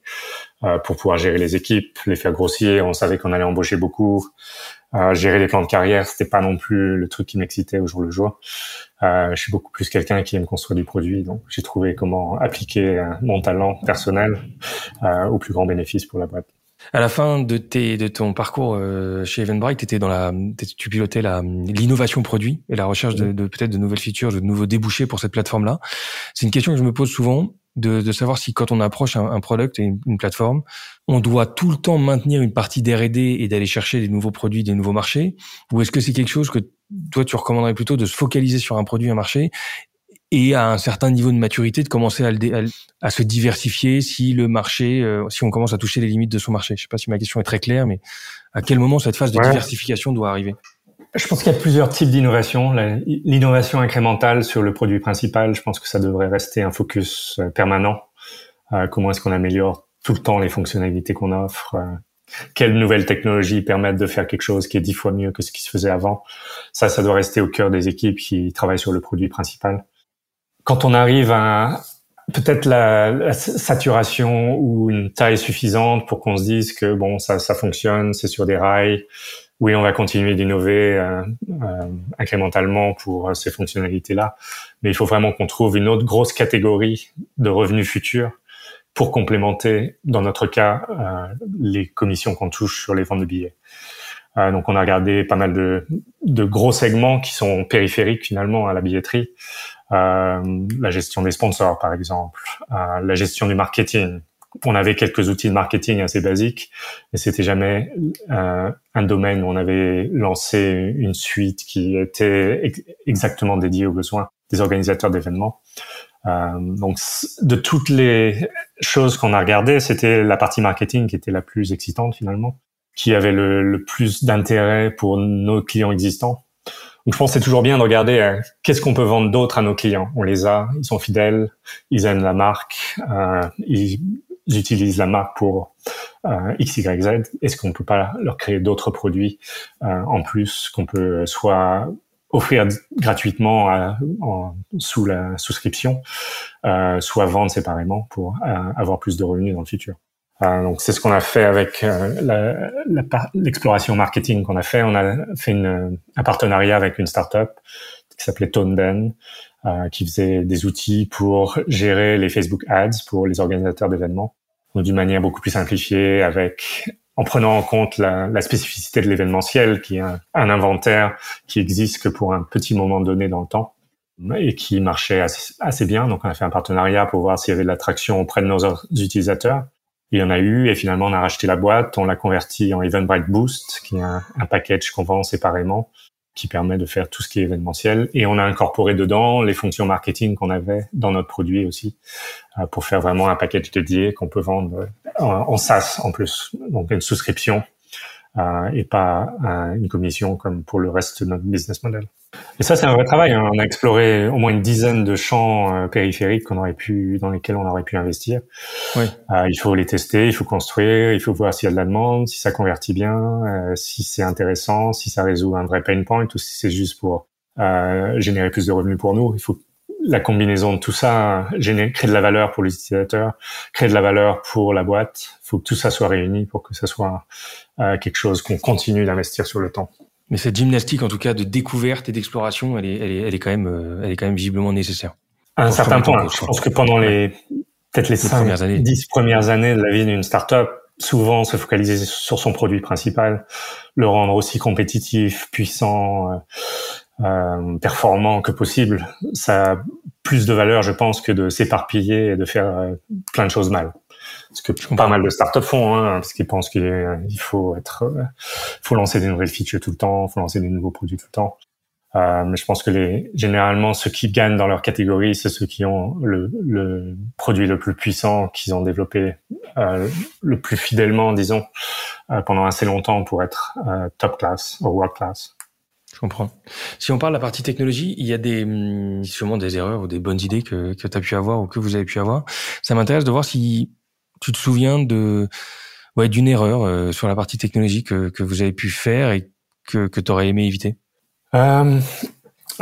euh, pour pouvoir gérer les équipes, les faire grossir. On savait qu'on allait embaucher beaucoup. Euh, gérer les plans de carrière, c'était pas non plus le truc qui m'excitait au jour le jour. Euh, je suis beaucoup plus quelqu'un qui aime construire du produit, donc j'ai trouvé comment appliquer euh, mon talent personnel euh, au plus grand bénéfice pour la boîte. À la fin de, tes, de ton parcours chez Eventbrite, étais dans la, tu pilotais la l'innovation produit et la recherche de, de peut-être de nouvelles features, de nouveaux débouchés pour cette plateforme-là. C'est une question que je me pose souvent de, de, savoir si quand on approche un, un product et une, plateforme, on doit tout le temps maintenir une partie d'R&D et d'aller chercher des nouveaux produits, des nouveaux marchés, ou est-ce que c'est quelque chose que toi tu recommanderais plutôt de se focaliser sur un produit, un marché, et à un certain niveau de maturité de commencer à, à, se diversifier si le marché, euh, si on commence à toucher les limites de son marché? Je sais pas si ma question est très claire, mais à quel moment cette phase de diversification doit arriver? Je pense qu'il y a plusieurs types d'innovation. L'innovation incrémentale sur le produit principal, je pense que ça devrait rester un focus euh, permanent. Euh, comment est-ce qu'on améliore tout le temps les fonctionnalités qu'on offre euh, Quelles nouvelles technologies permettent de faire quelque chose qui est dix fois mieux que ce qui se faisait avant Ça, ça doit rester au cœur des équipes qui travaillent sur le produit principal. Quand on arrive à peut-être la, la, saturation ou une taille suffisante pour qu'on se dise que bon, ça, ça fonctionne, c'est sur des rails, oui, on va continuer d'innover euh, euh, incrémentalement pour euh, ces fonctionnalités-là, mais il faut vraiment qu'on trouve une autre grosse catégorie de revenus futurs pour complémenter, dans notre cas, les commissions qu'on touche sur les ventes de billets. donc, on a regardé pas mal de, de, gros segments qui sont périphériques finalement à la billetterie. la gestion des sponsors, par exemple, la gestion du marketing, on avait quelques outils de marketing assez basiques, mais c'était jamais euh, un domaine où on avait lancé une suite qui était exactement dédiée aux besoins des organisateurs d'événements. Euh, donc, de toutes les choses qu'on a regardées, c'était la partie marketing qui était la plus excitante finalement, qui avait le, plus d'intérêt pour nos clients existants. Donc, je pense que c'est toujours bien de regarder euh, qu'est-ce qu'on peut vendre d'autre à nos clients. On les a, ils sont fidèles, ils aiment la marque, euh, ils j'utilise la marque pour euh, X, Y, Z. Est-ce qu'on peut pas leur créer d'autres produits euh, en plus qu'on peut soit offrir gratuitement en, sous la souscription, euh, soit vendre séparément pour euh, avoir plus de revenus dans le futur. Euh, donc c'est ce qu'on a fait avec l'exploration marketing qu'on a fait. On a fait une, un partenariat avec une startup qui s'appelait ToneDen, euh, qui faisait des outils pour gérer les Facebook Ads pour les organisateurs d'événements d'une manière beaucoup plus simplifiée, avec en prenant en compte la, spécificité de l'événementiel, qui est un, inventaire qui existe que pour un petit moment donné dans le temps. et qui marchait assez, bien. Donc, on a fait un partenariat pour voir s'il y avait de l'attraction auprès de nos utilisateurs. Il y en a eu et finalement, on a racheté la boîte, on l'a converti en Eventbrite Boost, qui est un package qu'on vend séparément qui permet de faire tout ce qui est événementiel. Et on a incorporé dedans les fonctions marketing qu'on avait dans notre produit aussi, euh, pour faire vraiment un package dédié qu'on peut vendre en, en SaaS en plus, donc une souscription euh, et pas une commission comme pour le reste de notre business model. Et ça, c'est un vrai travail. Hein. On a exploré au moins une dizaine de champs euh, périphériques qu'on aurait pu, dans lesquels on aurait pu investir. Oui. Euh, il faut les tester, il faut construire, il faut voir s'il y a de la demande, si ça convertit bien, euh, si c'est intéressant, si ça résout un vrai pain point ou si c'est juste pour euh, générer plus de revenus pour nous. Il faut la combinaison de tout ça, générer, créer de la valeur pour l'utilisateur, créer de la valeur pour la boîte. Il faut que tout ça soit réuni pour que ça soit euh, quelque chose qu'on continue d'investir sur le temps. Mais cette gymnastique, en tout cas, de découverte et d'exploration, elle est, elle est, elle est quand même, euh, elle est quand même visiblement nécessaire. À un certain point. Je pense que pendant les, peut-être les, cinq, premières années. 10 premières années de la vie d'une startup, souvent se focaliser sur son produit principal, le rendre aussi compétitif, puissant, euh, euh, performant que possible, ça a plus de valeur, je pense, que de s'éparpiller et de faire plein de choses mal. Ce que pas mal de startups font, hein, parce qu'ils pensent qu'il faut être, euh, faut lancer des nouvelles features tout le temps, faut lancer des nouveaux produits tout le temps. Euh, mais je pense que les, généralement, ceux qui gagnent dans leur catégorie, c'est ceux qui ont le, le produit le plus puissant, qu'ils ont développé euh, le plus fidèlement, disons, euh, pendant assez longtemps pour être top class ou world class. Je comprends. Si on parle de la partie technologie, il y a des hum, sûrement des erreurs ou des bonnes idées que, que tu as pu avoir ou que vous avez pu avoir. Ça m'intéresse de voir si tu te souviens de ouais d'une erreur euh, sur la partie technologique que, que, vous avez pu faire et que, que tu aurais aimé éviter? Euh,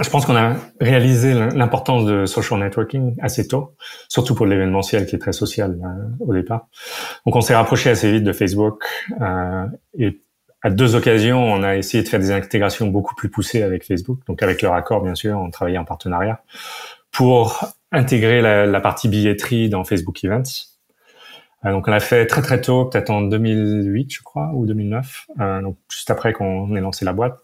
je pense qu'on a réalisé l'importance de social networking assez tôt, surtout pour l'événementiel qui est très social euh, au départ. Donc on s'est rapproché assez vite de Facebook euh, et à deux occasions, on a essayé de faire des intégrations beaucoup plus poussées avec Facebook, donc avec leur accord bien sûr, on travaillait en partenariat pour intégrer la, la partie billetterie dans Facebook Events. Euh, donc on l'a fait très très tôt, peut-être en 2008 je crois ou 2009, euh, donc juste après qu'on ait lancé la boîte.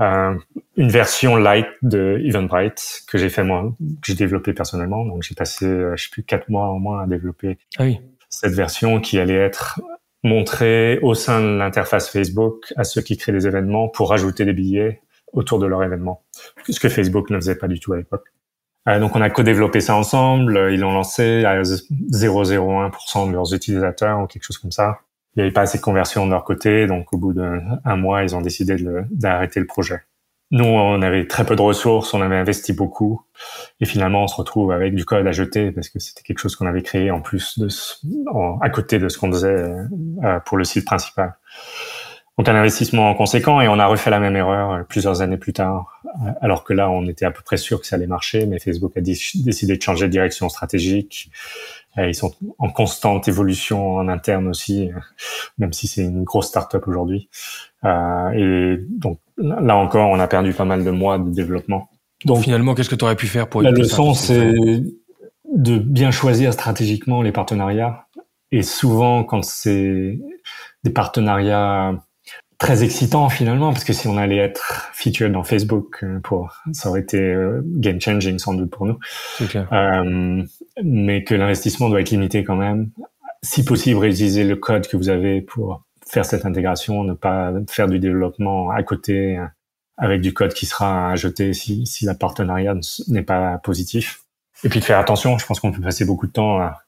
Euh, une version light de Eventbrite que j'ai fait moi, que j'ai développé personnellement. Donc j'ai passé, je sais plus quatre mois au moins à développer ah oui. cette version qui allait être montrer au sein de l'interface Facebook à ceux qui créent des événements pour rajouter des billets autour de leur événement. Ce que Facebook ne faisait pas du tout à l'époque. Euh, donc on a co-développé ça ensemble, ils l'ont lancé à 0,01% de leurs utilisateurs ou quelque chose comme ça. Il n'y avait pas assez de conversion de leur côté, donc au bout d'un mois, ils ont décidé d'arrêter le projet. Nous, on avait très peu de ressources, on avait investi beaucoup, et finalement, on se retrouve avec du code à jeter parce que c'était quelque chose qu'on avait créé en plus de, à côté de ce qu'on faisait euh, pour le site principal. Donc un investissement conséquent et on a refait la même erreur euh, plusieurs années plus tard, euh, alors que là, on était à peu près sûr que ça allait marcher, mais Facebook a décidé de changer de direction stratégique. Ils sont en constante évolution en interne aussi, même si c'est une grosse start-up aujourd'hui. et donc là encore, on a perdu pas mal de mois de développement. Donc finalement, qu'est-ce que tu aurais pu faire pour la leçon, c'est de bien choisir stratégiquement les partenariats. Et souvent, quand c'est des partenariats très excitants finalement, parce que si on allait être featured dans Facebook, euh, pour ça aurait été euh, game changing sans doute pour nous. Clair. Euh, mais que l'investissement doit être limité quand même. Si possible, réutiliser le code que vous avez pour faire cette intégration, ne pas faire du développement à côté avec du code qui sera à jeter si, si la partenariat n'est pas positif. Et puis de faire attention, je pense qu'on peut passer beaucoup de temps à,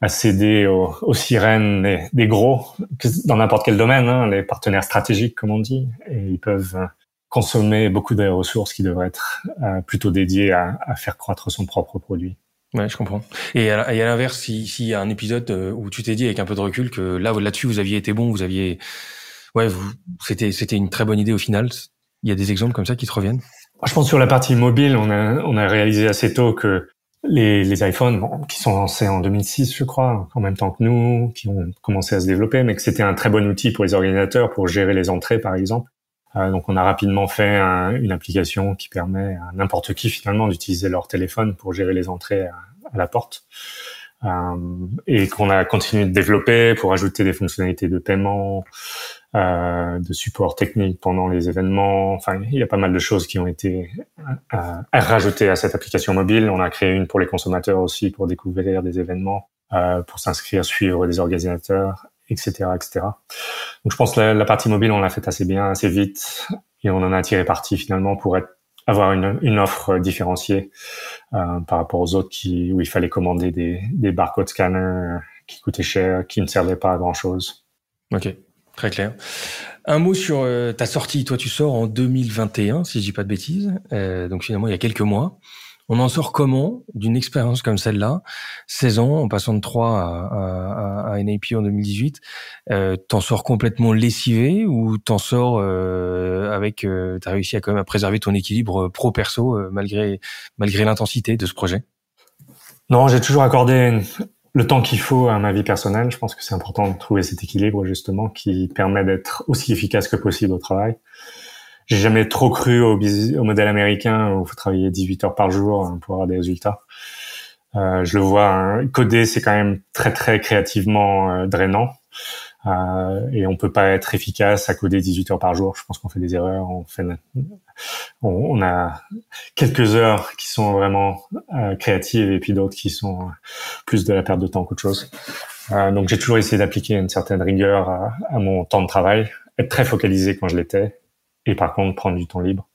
à céder aux, aux sirènes des, gros, dans n'importe quel domaine, hein, les partenaires stratégiques comme on dit, et ils peuvent euh, consommer beaucoup de ressources qui devraient être euh, plutôt dédiées à, à faire croître son propre produit. Ouais, je comprends. Et à, l'inverse, s'il si y a un épisode euh, où tu t'es dit avec un peu de recul que là, là-dessus, vous aviez été bon, vous aviez, ouais, vous, c'était, c'était une très bonne idée au final. Il y a des exemples comme ça qui te reviennent? Je pense sur la partie mobile, on a, on a réalisé assez tôt que les, les iPhones, bon, qui sont lancés en 2006, je crois, en même temps que nous, qui ont commencé à se développer, mais que c'était un très bon outil pour les organisateurs pour gérer les entrées, par exemple. Euh, donc, on a rapidement fait une application qui permet à n'importe qui finalement d'utiliser leur téléphone pour gérer les entrées à, la porte. et qu'on a continué de développer pour ajouter des fonctionnalités de paiement, euh, de support technique pendant les événements. Enfin, il y a pas mal de choses qui ont été euh, rajoutées à cette application mobile. On a créé une pour les consommateurs aussi pour découvrir des événements, euh, pour s'inscrire, suivre des organisateurs, etc., etc. Donc, je pense que la, partie mobile, on l'a fait assez bien, assez vite, et on en a tiré parti finalement pour être avoir une, une offre différenciée euh, par rapport aux autres qui où il fallait commander des, des barcode scanners qui coûtaient cher, qui ne servaient pas à grand chose. Ok. Très clair. Un mot sur euh, ta sortie. Toi, tu sors en 2021, si je dis pas de bêtises. Euh, donc finalement, il y a quelques mois. On en sort comment d'une expérience comme celle-là? 16 ans, en passant de 3 à, à, à NAP en 2018. Euh, t'en sors complètement lessivé ou t'en sors euh, avec... Euh, t'as réussi à quand même à préserver ton équilibre pro-perso malgré, malgré l'intensité de ce projet? Non, j'ai toujours accordé le temps qu'il faut à ma vie personnelle. Je pense que c'est important de trouver cet équilibre justement qui permet d'être aussi efficace que possible au travail. J'ai jamais trop cru au, modèle américain où il faut travailler 18 heures par jour pour avoir des résultats. Euh, je le vois, hein, coder c'est quand même très très créativement euh, drainant. Euh, et on peut pas être efficace à coder 18 heures par jour. Je pense qu'on fait des erreurs. On fait, on, on a quelques heures qui sont vraiment euh, créatives et puis d'autres qui sont plus de la perte de temps qu'autre chose. Euh, donc j'ai toujours essayé d'appliquer une certaine rigueur à, à, mon temps de travail, être très focalisé quand je l'étais, et par contre prendre du temps libre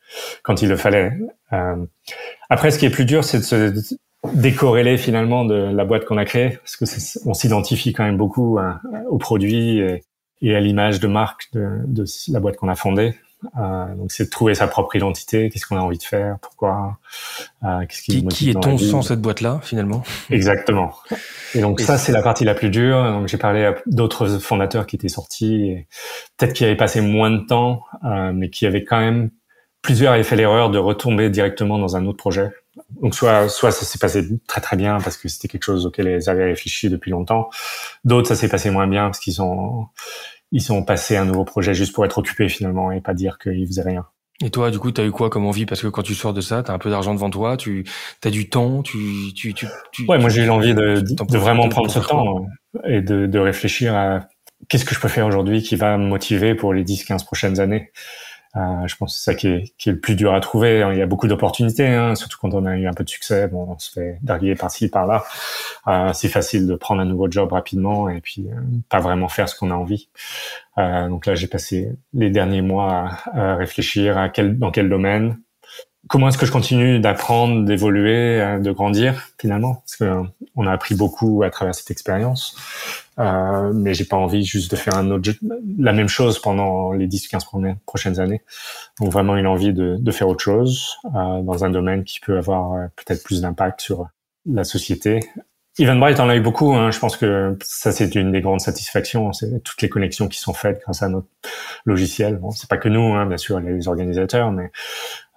quand il le fallait. Euh, après, ce qui est plus dur, c'est de se décorréler finalement de la boîte qu'on a créée, parce que on s'identifie quand même beaucoup à, au produit et, et à l'image de marque de, de la boîte qu'on a fondée. Euh, donc c'est de trouver sa propre identité, qu'est-ce qu'on a envie de faire, pourquoi, euh, qu'est-ce qui, qui, qui est-on sans cette boîte-là finalement? Exactement. Et donc et ça c'est la partie la plus dure. Donc j'ai parlé à d'autres fondateurs qui étaient sortis, et peut-être qui avaient passé moins de temps, euh, mais qui avaient quand même plusieurs avaient fait l'erreur de retomber directement dans un autre projet donc soit soit ça s'est passé très très bien parce que c'était quelque chose auquel ils avaient réfléchi depuis longtemps. D'autres ça s'est passé moins bien parce qu'ils ont ils sont passés à un nouveau projet juste pour être occupés finalement et pas dire qu'ils faisaient rien. Et toi, du coup, tu as eu quoi comme envie? Parce que quand tu sors de ça, tu as un peu d'argent devant toi, tu as du temps, tu... tu, tu, tu ouais, moi j'ai eu l'envie de, de, vraiment prendre ce temps et de, de réfléchir à qu'est-ce que je peux faire aujourd'hui qui va me motiver pour les 10-15 prochaines années. Euh, je pense que c'est ça qui est, qui est, le plus dur à trouver. Il y a beaucoup d'opportunités, hein, surtout quand on a eu un peu de succès. Bon, on se fait darguer par-ci, par-là. Euh, c'est facile de prendre un nouveau job rapidement et puis euh, pas vraiment faire ce qu'on a envie. Euh, donc là, j'ai passé les derniers mois à, à réfléchir à quel, dans quel domaine, comment est-ce que je continue d'apprendre, d'évoluer, euh, de grandir finalement? Parce que on a appris beaucoup à travers cette expérience, euh, mais j'ai pas envie juste de faire un autre la même chose pendant les 10-15 prochaines années. Donc vraiment une envie de, de faire autre chose euh, dans un domaine qui peut avoir euh, peut-être plus d'impact sur la société Eventbrite en a eu beaucoup. Hein. Je pense que ça, c'est une des grandes satisfactions. C'est toutes les connexions qui sont faites grâce à notre logiciel. Bon, c'est pas que nous, hein, bien sûr, les organisateurs, mais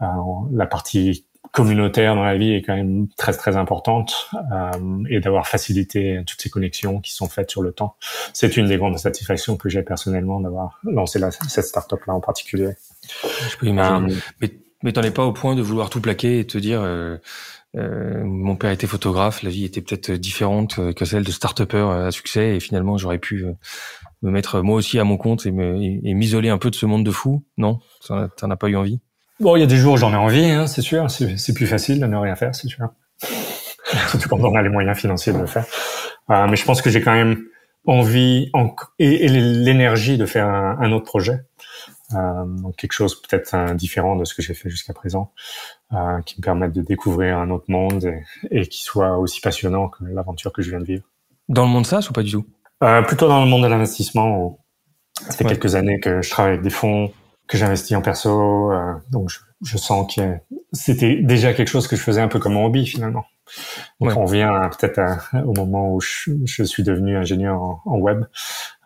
euh, la partie communautaire dans la vie est quand même très très importante euh, et d'avoir facilité toutes ces connexions qui sont faites sur le temps. C'est une des grandes satisfactions que j'ai personnellement d'avoir lancé la, cette startup là en particulier. Je peux imaginer. Euh, mais mais t'en es pas au point de vouloir tout plaquer et te dire euh, euh, mon père était photographe, la vie était peut-être différente euh, que celle de start-upper à succès et finalement j'aurais pu euh, me mettre moi aussi à mon compte et m'isoler un peu de ce monde de fou. Non, t'en as pas eu envie Bon, il y a des jours où j'en ai envie, hein, c'est sûr. C'est plus facile de ne rien faire, c'est sûr. [laughs] Surtout quand on a les moyens financiers de le faire. Euh, mais je pense que j'ai quand même envie et, l'énergie de faire un autre projet. Euh, donc quelque chose peut-être différent de ce que j'ai fait jusqu'à présent, euh, qui me permette de découvrir un autre monde et, qui soit aussi passionnant que l'aventure que je viens de vivre. Dans le monde SaaS ou pas du tout? Plutôt dans le monde de l'investissement. Ça fait quelques années que je travaille avec des fonds, que j'investis en perso, euh, donc je, je sens que c'était déjà quelque chose que je faisais un peu comme mon hobby finalement. Donc on vient peut-être au moment où je, je, suis devenu ingénieur en, en web,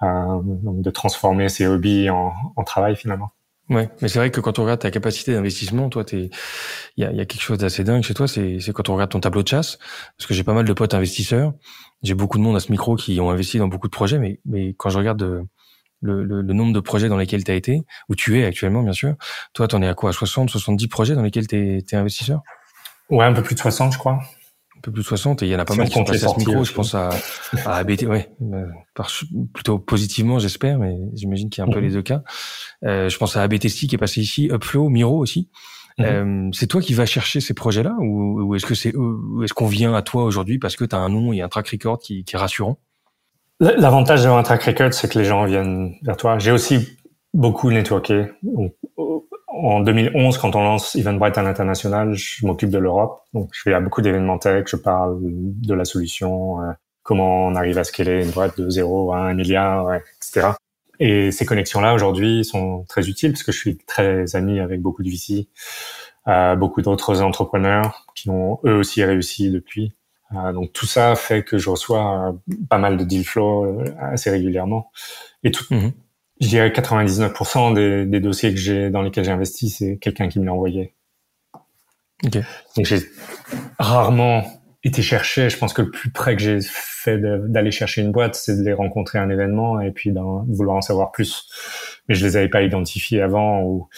euh, donc de transformer ces hobbies en, en travail finalement. Ouais, mais c'est vrai que quand on regarde ta capacité d'investissement, toi, il y a, y a, quelque chose d'assez dingue chez toi, c'est quand on regarde ton tableau de chasse, parce que j'ai pas mal de potes investisseurs, j'ai beaucoup de monde à ce micro qui ont investi dans beaucoup de projets, mais, mais quand je regarde euh, le, le, le nombre de projets dans lesquels tu as été, où tu es actuellement, bien sûr, toi, tu en es à quoi 60, 70 projets dans lesquels tu es, es investisseur? Ouais, un peu plus de 60, je crois. un peu plus de 60 et il y en a pas mal qui sont passés à ce micro. Je pense à, à ABT, ouais, plutôt positivement, j'espère, mais j'imagine qu'il y a un peu mhm. les deux cas. Euh, je pense à ABTC qui est passé ici, Upflow, Miro aussi. Mhm. Euh, c'est toi qui vas chercher ces projets-là ou, ou est-ce que c'est est-ce qu'on vient à toi aujourd'hui parce que tu as un nom et un track record qui, qui est rassurant? L'avantage d'avoir un track record, c'est que les gens viennent vers toi. J'ai aussi beaucoup networké. en 2011, quand on lance Eventbrite à l'international, je m'occupe de l'Europe. Donc, je fais à beaucoup d'événements tech, je parle de la solution, euh, comment on arrive à scaler une boîte de 0 à 1 milliard, etc. Et ces connexions-là, aujourd'hui, sont très utiles parce que je suis très ami avec beaucoup de VC, euh, beaucoup d'autres entrepreneurs qui ont eux aussi réussi depuis. Euh, donc, tout ça fait que je reçois pas mal de deal flow assez régulièrement. Et tout, mhm je dirais 99% des, des, dossiers que j'ai dans lesquels j'ai investi, c'est quelqu'un qui me l'a envoyé. Okay. Donc j'ai rarement été chercher. Je pense que le plus près que j'ai fait d'aller chercher une boîte, c'est de les rencontrer à un événement et puis de vouloir en savoir plus. Mais je les avais pas identifiés avant ou,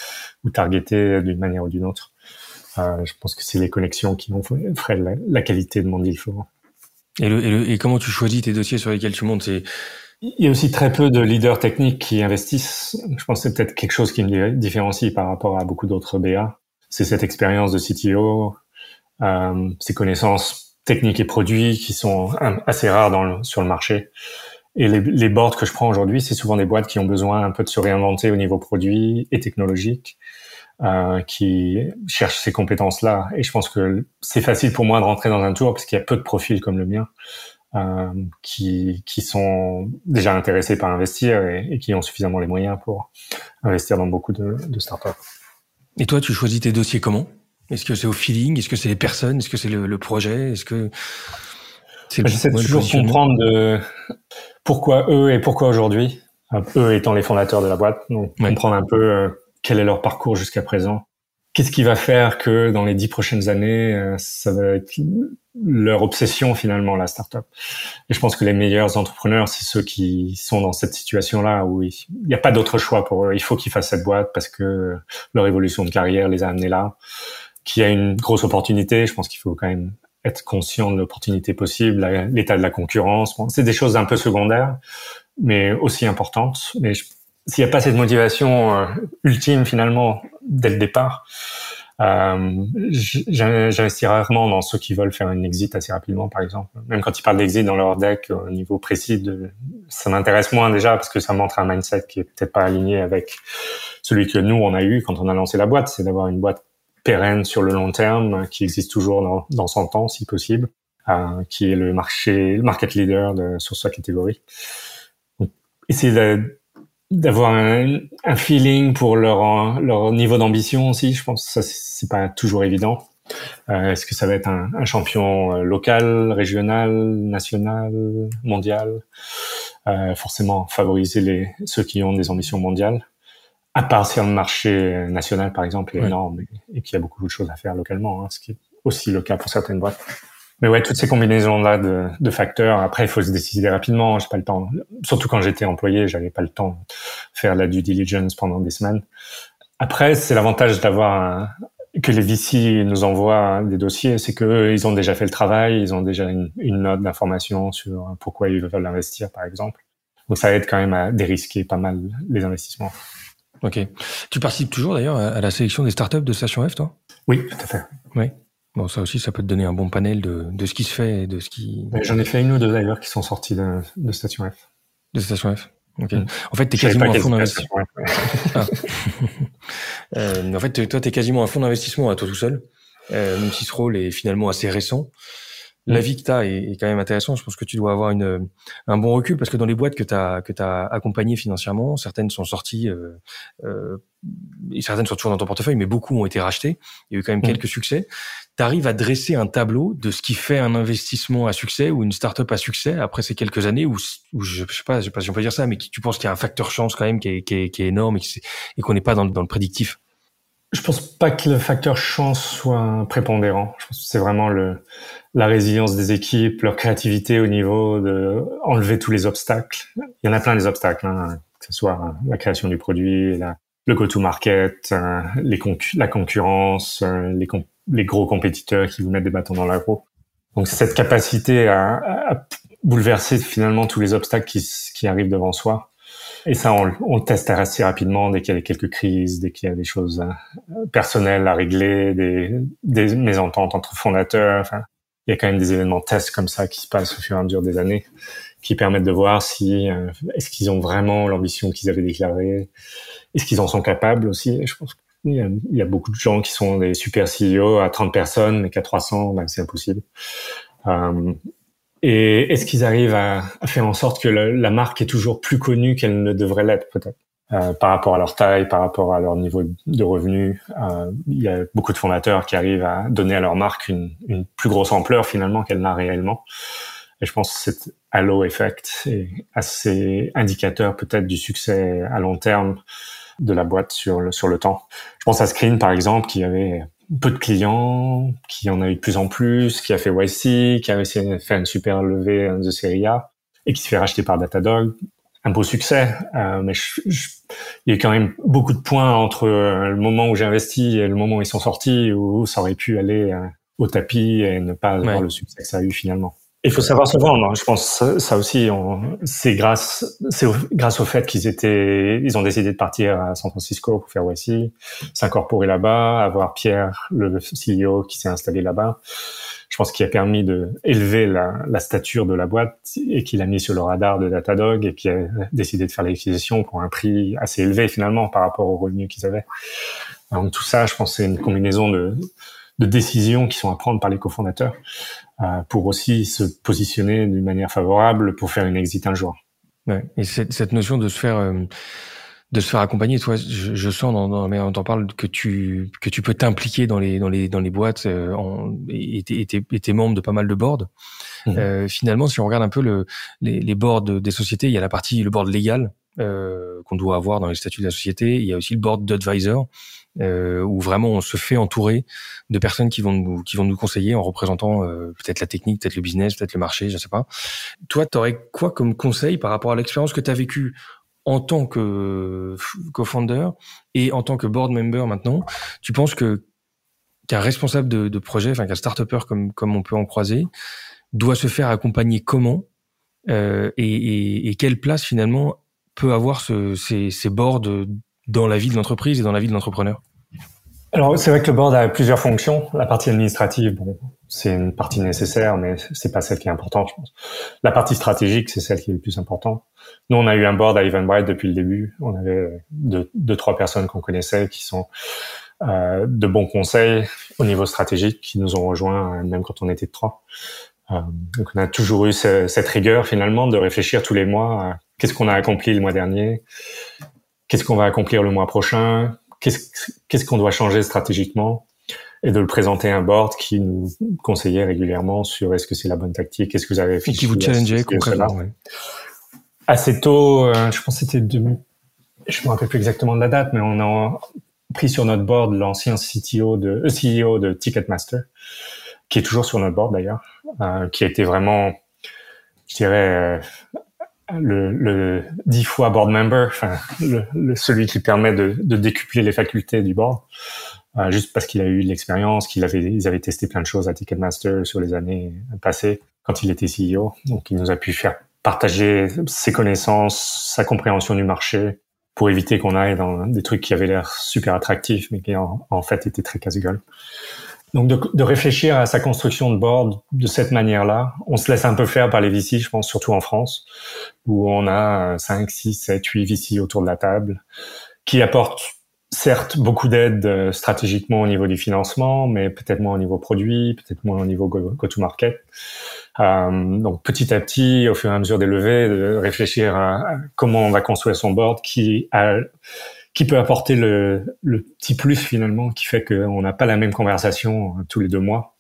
ou targetés d'une manière ou d'une autre. Je pense que c'est les connexions qui vont faire la, la, qualité de mon deal flow. Et, le, et, le, et comment tu choisis tes dossiers sur lesquels tu montes? Il y a aussi très peu de leaders techniques qui investissent. Je pense que c'est peut-être quelque chose qui me différencie par rapport à beaucoup d'autres BA. C'est cette expérience de CTO, euh, ces connaissances techniques et produits qui sont assez rares dans le, sur le marché. Et les, les boards que je prends aujourd'hui, c'est souvent des boîtes qui ont besoin un peu de se réinventer au niveau produit et technologique, euh, qui cherchent ces compétences-là. Et je pense que c'est facile pour moi de rentrer dans un tour parce qu'il y a peu de profils comme le mien. Euh, qui, qui sont déjà intéressés par investir et, et, qui ont suffisamment les moyens pour investir dans beaucoup de, de startups. Et toi, tu choisis tes dossiers comment? Est-ce que c'est au feeling? Est-ce que c'est les personnes? Est-ce que c'est le, le, projet? Est-ce que J'essaie de toujours comprendre de pourquoi eux et pourquoi aujourd'hui. Euh, eux étant les fondateurs de la boîte, donc comprendre un peu quel est leur parcours jusqu'à présent? Qu'est-ce qui va faire que dans les dix prochaines années, ça va être leur obsession finalement la startup? Et je pense que les meilleurs entrepreneurs, c'est ceux qui sont dans cette situation-là où il n'y a pas d'autre choix pour eux. Il faut qu'ils fassent cette boîte parce que leur évolution de carrière les a amenés là. Qu'il y a une grosse opportunité, je pense qu'il faut quand même être conscient de l'opportunité possible, l'état de la concurrence. c'est des choses un peu secondaires, mais aussi importantes. Mais s'il n'y a pas cette motivation euh, ultime finalement dès le départ, euh, J'investis rarement dans ceux qui veulent faire une exit assez rapidement, par exemple. Même quand ils parlent d'exit dans leur deck au niveau précis, ça m'intéresse moins déjà parce que ça montre un mindset qui est peut-être pas aligné avec celui que nous on a eu quand on a lancé la boîte, c'est d'avoir une boîte pérenne sur le long terme, qui existe toujours dans, dans son temps si possible, euh, qui est le marché, le market leader de, sur sa catégorie. D'avoir un, un, feeling pour leur leur niveau d'ambition aussi. Je pense que ça c'est pas toujours évident. Euh, Est-ce que ça va être un, un, champion euh, local, régional, national, mondial? Euh, Forcément, favoriser les ceux qui ont des ambitions mondiales. À part si le marché national, par exemple, est énorme et, et qu'il y a beaucoup de choses à faire localement, hein, ce qui est aussi le cas pour certaines boîtes. Mais ouais, toutes ces combinaisons-là de, de, facteurs. Après, il faut se décider rapidement. J'ai pas le temps. Surtout quand j'étais employé, j'avais pas le temps de faire la due diligence pendant des semaines. Après, c'est l'avantage d'avoir que les VC nous envoient des dossiers, c'est que ils ont déjà fait le travail, ils ont déjà une, une note d'information sur pourquoi ils veulent investir, par exemple. Donc ça aide quand même à dérisquer pas mal les investissements. Ok. Tu participes toujours d'ailleurs à la sélection des startups de Station F, toi? Oui, tout à fait. Oui. Bon, ça aussi, ça peut te donner un bon panel de, de ce qui se fait et de ce qui. J'en ai fait une ou deux d'ailleurs qui sont sortis de, de Station F. De Station F. Ok. Mm. En fait, t'es quasiment un fonds d'investissement. ah. euh, en fait, toi, t'es quasiment un fonds d'investissement à toi tout seul, euh, même si ce rôle est finalement assez récent la vie que tu as est, quand même intéressante. Je pense que tu dois avoir une, un bon recul parce que dans les boîtes que tu as, que as accompagnées financièrement, certaines sont sorties, euh, euh, et certaines sont toujours dans ton portefeuille, mais beaucoup ont été rachetées. Il y a eu quand même mm. quelques succès. Tu arrives à dresser un tableau de ce qui fait un investissement à succès ou une startup à succès après ces quelques années où, je, je sais pas, je sais pas si on peut dire ça, mais tu penses qu'il y a un facteur chance quand même qui est, énorme et, qu'on n'est pas dans, le prédictif? Je pense pas que le facteur chance soit prépondérant. C'est vraiment la résilience des équipes, leur créativité au niveau de enlever tous les obstacles. Il y en a plein des obstacles, hein, que ce soit la création du produit, le go-to-market, les la concurrence, les, les, gros compétiteurs qui vous mettent des bâtons dans la roue. Donc cette capacité à, à, bouleverser finalement tous les obstacles qui, qui arrivent devant soi. Et ça, on, on le teste assez rapidement dès qu'il y a quelques crises, dès qu'il y a des choses euh, personnelles à régler, des, des mésententes entre fondateurs. Enfin, il y a quand même des événements tests comme ça qui se passent au fur et à mesure des années, qui permettent de voir si euh, est-ce qu'ils ont vraiment l'ambition qu'ils avaient déclarée, est-ce qu'ils en sont capables aussi? je pense qu'il y, a, il y a beaucoup de gens qui sont des super CEO à 30 personnes, mais qu'à 300, ben, c'est impossible. Euh, et est-ce qu'ils arrivent à, faire en sorte que la marque est toujours plus connue qu'elle ne devrait l'être peut-être? Euh, par rapport à leur taille, par rapport à leur niveau de revenus. Euh, il y a beaucoup de fondateurs qui arrivent à donner à leur marque une, une plus grosse ampleur finalement qu'elle n'a réellement. Et je pense que cet halo effect est assez indicateur peut-être du succès à long terme de la boîte sur le, sur le temps. Je pense à Screen par exemple qui avait peu de clients, qui en a eu de plus en plus, qui a fait YC, qui a réussi à faire une super levée de série A et qui se fait racheter par Datadog. Un beau succès, euh, mais je, je, il y a quand même beaucoup de points entre le moment où j'ai investi et le moment où ils sont sortis, où ça aurait pu aller euh, au tapis et ne pas avoir le succès que ça a eu finalement. Il faut savoir se vendre. Hein. Je pense ça aussi, c'est grâce, c'est grâce au fait qu'ils étaient, ils ont décidé de partir à San Francisco pour faire YC, s'incorporer là-bas, avoir Pierre, le CEO, qui s'est installé là-bas. Je pense qu'il a permis de élever la, la stature de la boîte et qu'il a mis sur le radar de Datadog et qui a décidé de faire l'acquisition pour un prix assez élevé finalement par rapport aux revenus qu'ils avaient. Donc tout ça, je pense, c'est une combinaison de, de décisions qui sont à prendre par les cofondateurs. Euh, pour aussi se positionner d'une manière favorable pour faire une exit un jour. Ouais. Et cette, cette, notion de se faire euh, de se faire accompagner, toi, je, je sens dans, dans mais on t'en parle que tu que tu peux t'impliquer dans les dans les dans les boîtes euh, en, et t'es membre de pas mal de boards. Mmh. Euh, finalement, si on regarde un peu le les, les boards des sociétés, il y a la partie le board légal euh, qu'on doit avoir dans les statuts de la société. Il y a aussi le board d'advisor euh, où vraiment on se fait entourer de personnes qui vont nous qui vont nous conseiller en représentant euh, peut-être la technique, peut-être le business, peut-être le marché, je sais pas. Toi, tu aurais quoi comme conseil par rapport à l'expérience que tu as vécue en tant que co-founder et en tant que board member maintenant? Tu penses que qu'un responsable de, de projet, enfin qu'un start-upper comme comme on peut en croiser, doit se faire accompagner comment euh, et, et, et, quelle place finalement peut avoir ce, ces, ces boards dans la vie de l'entreprise et dans la vie de l'entrepreneur alors c'est vrai que le board a plusieurs fonctions. La partie administrative, bon, c'est une partie nécessaire, mais c'est pas celle qui est importante, je pense. La partie stratégique, c'est celle qui est le plus importante. Nous, on a eu un board à Eventbrite depuis le début. On avait deux, deux trois personnes qu'on connaissait qui sont euh, de bons conseils au niveau stratégique, qui nous ont rejoints même quand on était trois. Euh, donc on a toujours eu ce, cette rigueur finalement de réfléchir tous les mois à qu'est-ce qu'on a accompli le mois dernier, qu'est-ce qu'on va accomplir le mois prochain, qu'est-ce qu'on doit changer stratégiquement? Et de le présenter à un board qui nous conseillait régulièrement sur est-ce que c'est la bonne tactique, est-ce que vous avez fait. Et qui vous challengeait concrètement. Ouais. Assez tôt, euh, je pense que c'était de, je me rappelle plus exactement de la date, mais on a pris sur notre board l'ancien CTO de, euh, CEO de Ticketmaster, qui est toujours sur notre board d'ailleurs, euh, qui a été vraiment, je dirais, le, le 10 fois board member, enfin le, le, celui qui permet de, de, décupler les facultés du board, euh, juste parce qu'il a eu l'expérience, qu'il avait, avaient testé plein de choses à Ticketmaster sur les années passées quand il était CEO. Donc il nous a pu faire partager ses connaissances, sa compréhension du marché, pour éviter qu'on aille dans des trucs qui avaient l'air super attractifs, mais qui en, en fait étaient très casse-gueule. Donc de, réfléchir à sa construction de board de cette manière-là, on se laisse un peu faire par les VC, je pense surtout en France, où on a 5, 6, 7, 8 VC autour de la table, qui apportent certes beaucoup d'aide euh, stratégiquement au niveau du financement, mais peut-être moins au niveau produit, peut-être moins au niveau go-to-market. Euh, donc petit à petit, au fur et à mesure des levées, de réfléchir à comment on va construire son board qui a qui peut apporter le, le, petit plus finalement qui fait qu'on n'a pas la même conversation euh, tous les deux mois,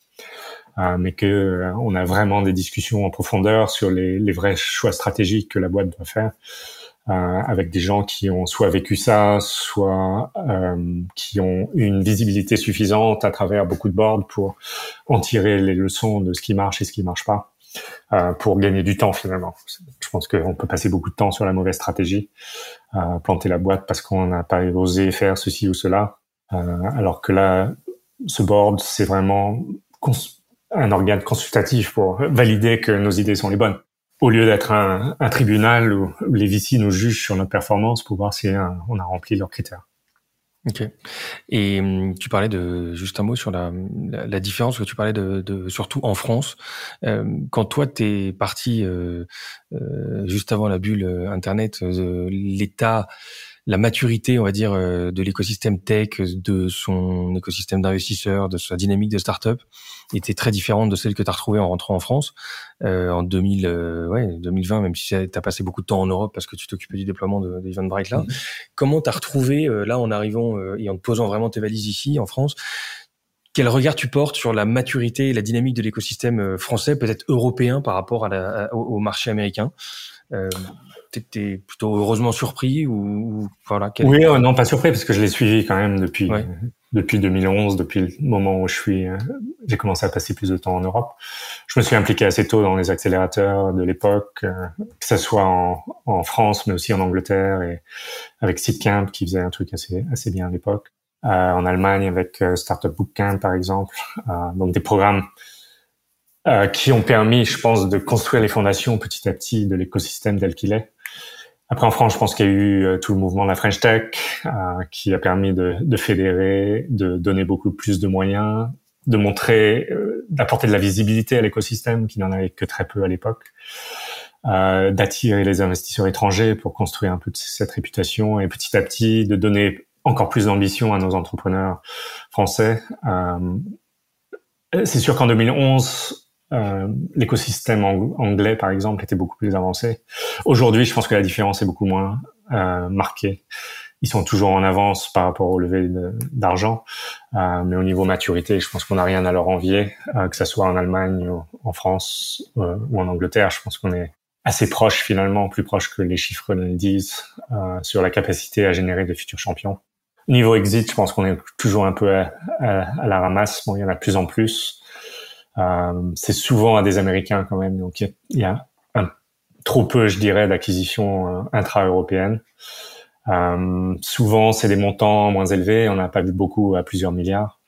euh, mais que euh, on a vraiment des discussions en profondeur sur les, vrais choix stratégiques que la boîte doit faire, avec des gens qui ont soit vécu ça, soit qui ont une visibilité suffisante à travers beaucoup de boards pour en tirer les leçons de ce qui marche et ce qui marche pas. Euh, pour gagner du temps finalement. Je pense qu'on peut passer beaucoup de temps sur la mauvaise stratégie, euh, planter la boîte parce qu'on n'a pas osé faire ceci ou cela, euh, alors que là, ce board, c'est vraiment un organe consultatif pour valider que nos idées sont les bonnes. Au lieu d'être un, un, tribunal où les VC nous jugent sur notre performance pour voir si on a rempli leurs critères. Ok. Et hum, tu parlais de juste un mot sur la, la, différence que tu parlais de, de, surtout en France. Euh, quand toi t'es parti euh, euh, juste avant la bulle euh, internet, euh, l'État la maturité, on va dire, euh, de l'écosystème tech, de son écosystème d'investisseurs, de sa dynamique de start-up, était très différente de celle que tu as retrouvée en rentrant en France euh, en 2000, euh, ouais, 2020, même si tu as passé beaucoup de temps en Europe parce que tu t'occupais du déploiement de, Bright là. Mm-hmm. Comment tu as retrouvé, là, en arrivant et en te posant vraiment tes valises ici, en France, quel regard tu portes sur la maturité et la dynamique de l'écosystème français, peut-être européen par rapport à au, marché américain? T'étais plutôt heureusement surpris ou, voilà Oui, euh, non, pas surpris parce que je l'ai suivi quand même depuis depuis 2011, depuis le moment où je suis, euh, j'ai commencé à passer plus de temps en Europe. Je me suis impliqué assez tôt dans les accélérateurs de l'époque, euh, que ce soit en, France, mais aussi en Angleterre et avec Seedcamp qui faisait un truc assez assez bien à l'époque. en Allemagne avec Startup Bootcamp par exemple, donc des programmes qui ont permis, je pense, de construire les fondations petit à petit de l'écosystème tel qu'il est. Après, en France, je pense qu'il y a eu euh, tout le mouvement de la French Tech euh, qui a permis de, de, fédérer, de donner beaucoup plus de moyens, de montrer, euh, d'apporter de la visibilité à l'écosystème qui n'en avait que très peu à l'époque, d'attirer les investisseurs étrangers pour construire un peu cette réputation et petit à petit de donner encore plus d'ambition à nos entrepreneurs français. C'est sûr qu'en 2011, euh, l'écosystème anglais, par exemple, était beaucoup plus avancé. Aujourd'hui, je pense que la différence est beaucoup moins euh, marquée. Ils sont toujours en avance par rapport au lever d'argent, euh, mais au niveau maturité, je pense qu'on n'a rien à leur envier, euh, que ce soit en Allemagne, ou en France euh, ou en Angleterre. Je pense qu'on est assez proche finalement, plus proche que les chiffres le disent, sur la capacité à générer de futurs champions. Niveau exit, je pense qu'on est toujours un peu à, à, à la ramasse. Bon, il y en a de plus en plus. Euh, c'est souvent à des Américains quand même, donc il y, a, un, trop peu, je dirais, d'acquisitions euh, intra-européennes. Euh, souvent, c'est des montants moins élevés. On n'a pas vu beaucoup à plusieurs milliards.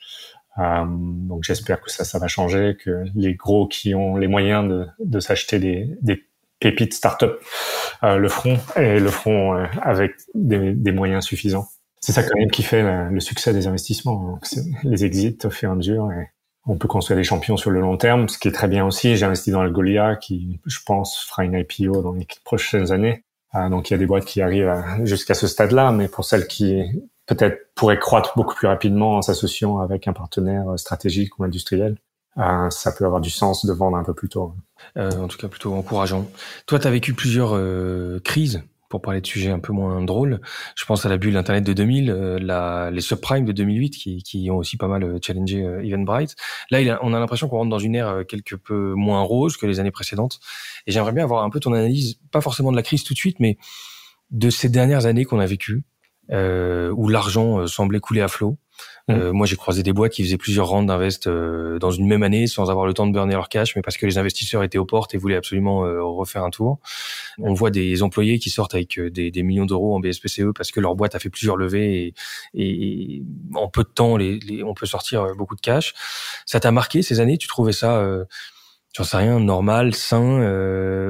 Euh, donc, j'espère que ça, ça va changer, que les gros qui ont les moyens de, de s'acheter des, des pépites start-up euh, le feront et le feront avec des, des, moyens suffisants. C'est ça quand même qui fait le succès des investissements. les exits au fur et à mesure on peut construire des champions sur le long terme, ce qui est très bien aussi. J'ai investi dans le Golia qui, je pense, fera une IPO dans les prochaines années. Euh, donc il y a des boîtes qui arrivent jusqu'à ce stade-là, mais pour celles qui peut-être pourraient croître beaucoup plus rapidement en s'associant avec un partenaire stratégique ou industriel, euh, ça peut avoir du sens de vendre un peu plus tôt. Euh, en tout cas, plutôt encourageant. Toi, tu as vécu plusieurs crises pour parler de sujets un peu moins drôles, je pense à la bulle Internet de 2000, euh, la, les subprimes de 2008 qui, qui ont aussi pas mal euh, challengé euh, Eventbrite. Là, il on a l'impression qu'on rentre dans une ère quelque peu moins rose que les années précédentes. Et j'aimerais bien avoir un peu ton analyse, pas forcément de la crise tout de suite, mais de ces dernières années qu'on a vécues, euh, où l'argent semblait couler à flot. Mmh. Euh, moi, j'ai croisé des boîtes qui faisaient plusieurs rounds d'invest euh, dans une même année sans avoir le temps de burner leur cash, mais parce que les investisseurs étaient aux portes et voulaient absolument euh, refaire un tour. On voit des employés qui sortent avec des, des millions d'euros en BSPCE parce que leur boîte a fait plusieurs levées et, et en peu de temps, les, les, on peut sortir beaucoup de cash. Ça t'a marqué ces années? Tu trouvais ça, euh, j'en sais rien, normal, sain,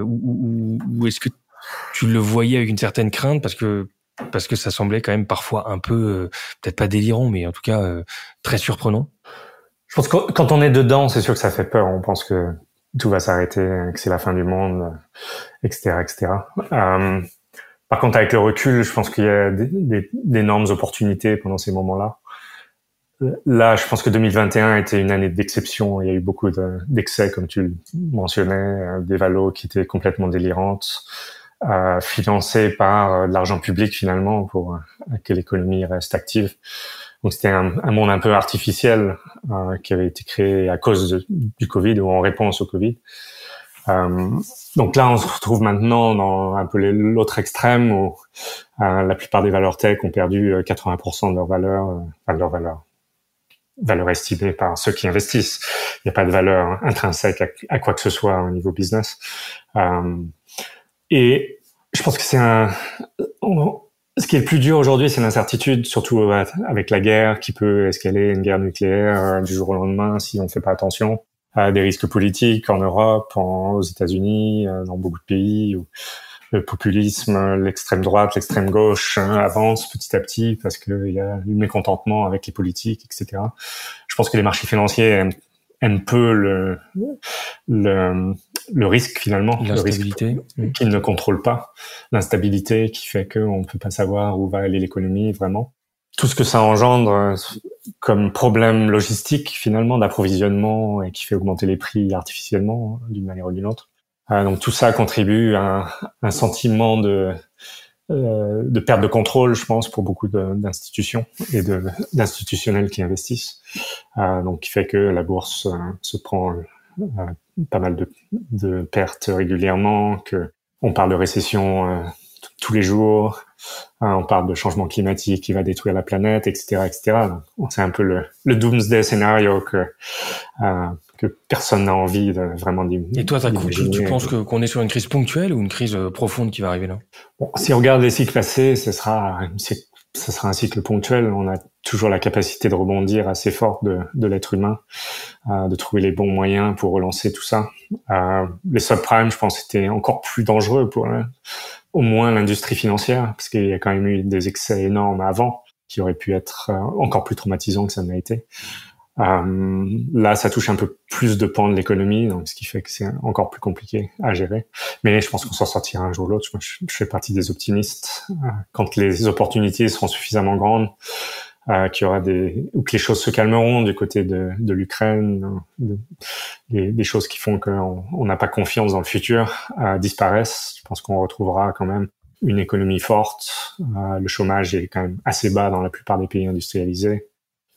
ou, ou, ou est-ce que tu le voyais avec une certaine crainte? Parce que parce que ça semblait quand même parfois un peu, euh, peut-être pas délirant, mais en tout cas euh, très surprenant. Je pense que quand on est dedans, c'est sûr que ça fait peur. On pense que tout va s'arrêter, que c'est la fin du monde, etc., etc. Euh, par contre, avec le recul, je pense qu'il y a d'énormes opportunités pendant ces moments-là. Là, je pense que 2021 était une année d'exception. Il y a eu beaucoup d'excès, comme tu le mentionnais, des valos qui étaient complètement délirantes euh, financé par euh, de l'argent public finalement pour euh, que l'économie reste active. Donc c'était un, un, monde un peu artificiel euh, qui avait été créé à cause du Covid ou en réponse au Covid. Euh, donc là, on se retrouve maintenant dans un peu l'autre extrême où la plupart des valeurs tech ont perdu 80% de leur valeur, enfin de leur valeur, valeur estimée par ceux qui investissent. Il n'y a pas de valeur intrinsèque à, à, quoi que ce soit au niveau business. Euh, et je pense que c'est un. Ce qui est le plus dur aujourd'hui, c'est l'incertitude, surtout avec la guerre qui peut escalader une guerre nucléaire euh, du jour au lendemain si on ne fait pas attention. des risques politiques en Europe, aux États-Unis, dans beaucoup de pays où le populisme, l'extrême droite, l'extrême gauche hein, avance petit à petit parce qu'il y a du mécontentement avec les politiques, etc. Je pense que les marchés financiers aiment peu le, le, le risque finalement, le risque qu'ils ne contrôlent pas, l'instabilité qui fait qu'on ne peut pas savoir où va aller l'économie vraiment. Tout ce que ça engendre euh, comme problème logistique finalement d'approvisionnement et qui fait augmenter les prix artificiellement hein, d'une manière ou d'une autre. Euh, donc tout ça contribue à un, sentiment de, euh, de perte de contrôle, je pense, pour beaucoup d'institutions et d'institutionnels qui investissent. Euh, donc qui fait que la bourse euh, se prend euh, pas mal de, de, pertes régulièrement, que on parle de récession tous les jours, on parle de changement climatique qui va détruire la planète, etc., etc. C'est un peu le, le doomsday scénario que que personne n'a envie de vraiment d'imaginer. Et toi, tu, tu penses que qu'on est sur une crise ponctuelle ou une crise euh, profonde qui va arriver là? Bon, Si on regarde les cycles passés, ce sera, ce sera un cycle ponctuel. On a toujours la capacité de rebondir assez fort de, de l'être humain, euh, de trouver les bons moyens pour relancer tout ça. Euh, les subprimes, je pense, étaient encore plus dangereux pour euh, au moins l'industrie financière, parce qu'il y a quand même eu des excès énormes avant qui auraient pu être euh, encore plus traumatisants que ça n'a été. Euh, là, ça touche un peu plus de pans de l'économie, donc ce qui fait que c'est encore plus compliqué à gérer. Mais je pense qu'on s'en sortira un jour ou l'autre. Je, fais partie des optimistes. Euh, quand les opportunités seront suffisamment grandes, euh, qu'il y aura des ou que les choses se calmeront du côté de, de l'Ukraine, des, des, choses qui font qu'on n'a pas confiance dans le futur euh, disparaissent. Je pense qu'on retrouvera quand même une économie forte. Le chômage est quand même assez bas dans la plupart des pays industrialisés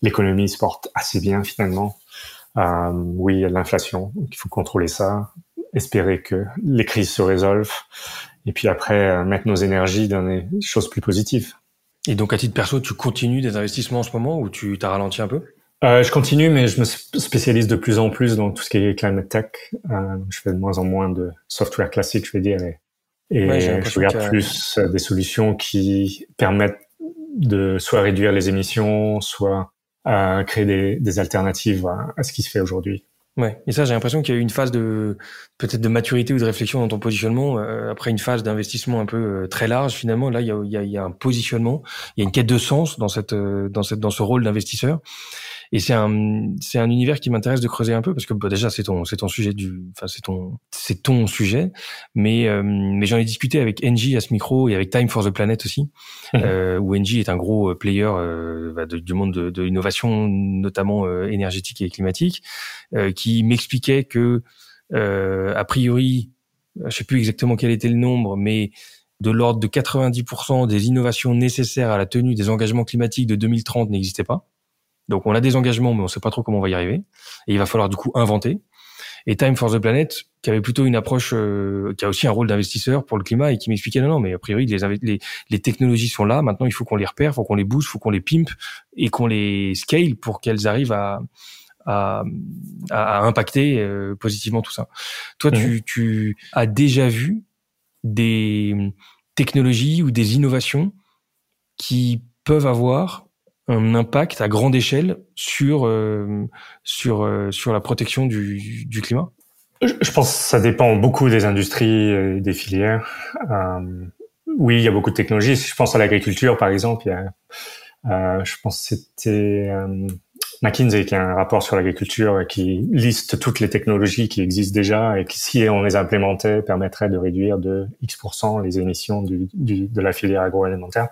l'économie se porte assez bien finalement. Euh, oui, il y a de l'inflation, il faut contrôler ça, espérer que les crises se résolvent, et puis après euh, mettre nos énergies dans des choses plus positives. Et donc à titre perso, tu continues des investissements en ce moment ou tu t'as ralenti un peu? Euh, Je continue, mais je me spécialise de plus en plus dans tout ce qui est climate tech. Euh, je fais de moins en moins de software classique, je vais dire, et, et je regarde plus des solutions qui permettent de soit réduire les émissions, soit à créer des, des alternatives à, ce qui se fait aujourd'hui. Ouais, et ça, j'ai l'impression qu'il y a eu une phase de peut-être de maturité ou de réflexion dans ton positionnement euh, après une phase d'investissement un peu euh, très large. Finalement, là, il y a, y a, y a un positionnement, il y a une quête de sens dans cette euh, dans cette dans ce rôle d'investisseur. Et c'est un c'est un univers qui m'intéresse de creuser un peu parce que bah, déjà c'est ton c'est ton sujet du enfin c'est ton c'est ton sujet, mais euh, mais j'en ai discuté avec Engie à ce micro et avec Time for the Planet aussi, mmh. euh, où Engie est un gros euh, player euh, bah, du monde de, de l'innovation notamment euh, énergétique et climatique, qui m'expliquait que a priori je sais plus exactement quel était le nombre, mais de l'ordre de 90% des innovations nécessaires à la tenue des engagements climatiques de 2030 n'existaient pas. Donc on a des engagements, mais on sait pas trop comment on va y arriver. Et il va falloir du coup inventer. Et Time for the Planet, qui avait plutôt une approche, euh, qui a aussi un rôle d'investisseur pour le climat et qui m'expliquait non, non, mais a priori les, les, les technologies sont là. Maintenant, il faut qu'on les repère, faut qu'on les booste, faut qu'on les pimpe et qu'on les scale pour qu'elles arrivent à, à, à impacter euh, positivement tout ça. Toi, tu, mhm. tu as déjà vu des technologies ou des innovations qui peuvent avoir un impact à grande échelle sur euh, sur euh, sur la protection du, du climat? Je pense que ça dépend beaucoup des industries et des filières. Euh, oui, il y a beaucoup de technologies. Je pense à l'agriculture, par exemple, il y a, je pense que c'était McKinsey qui a un rapport sur l'agriculture qui liste toutes les technologies qui existent déjà et qui, si on les implémentait, permettrait de réduire de X% les émissions du, du, de la filière agroalimentaire.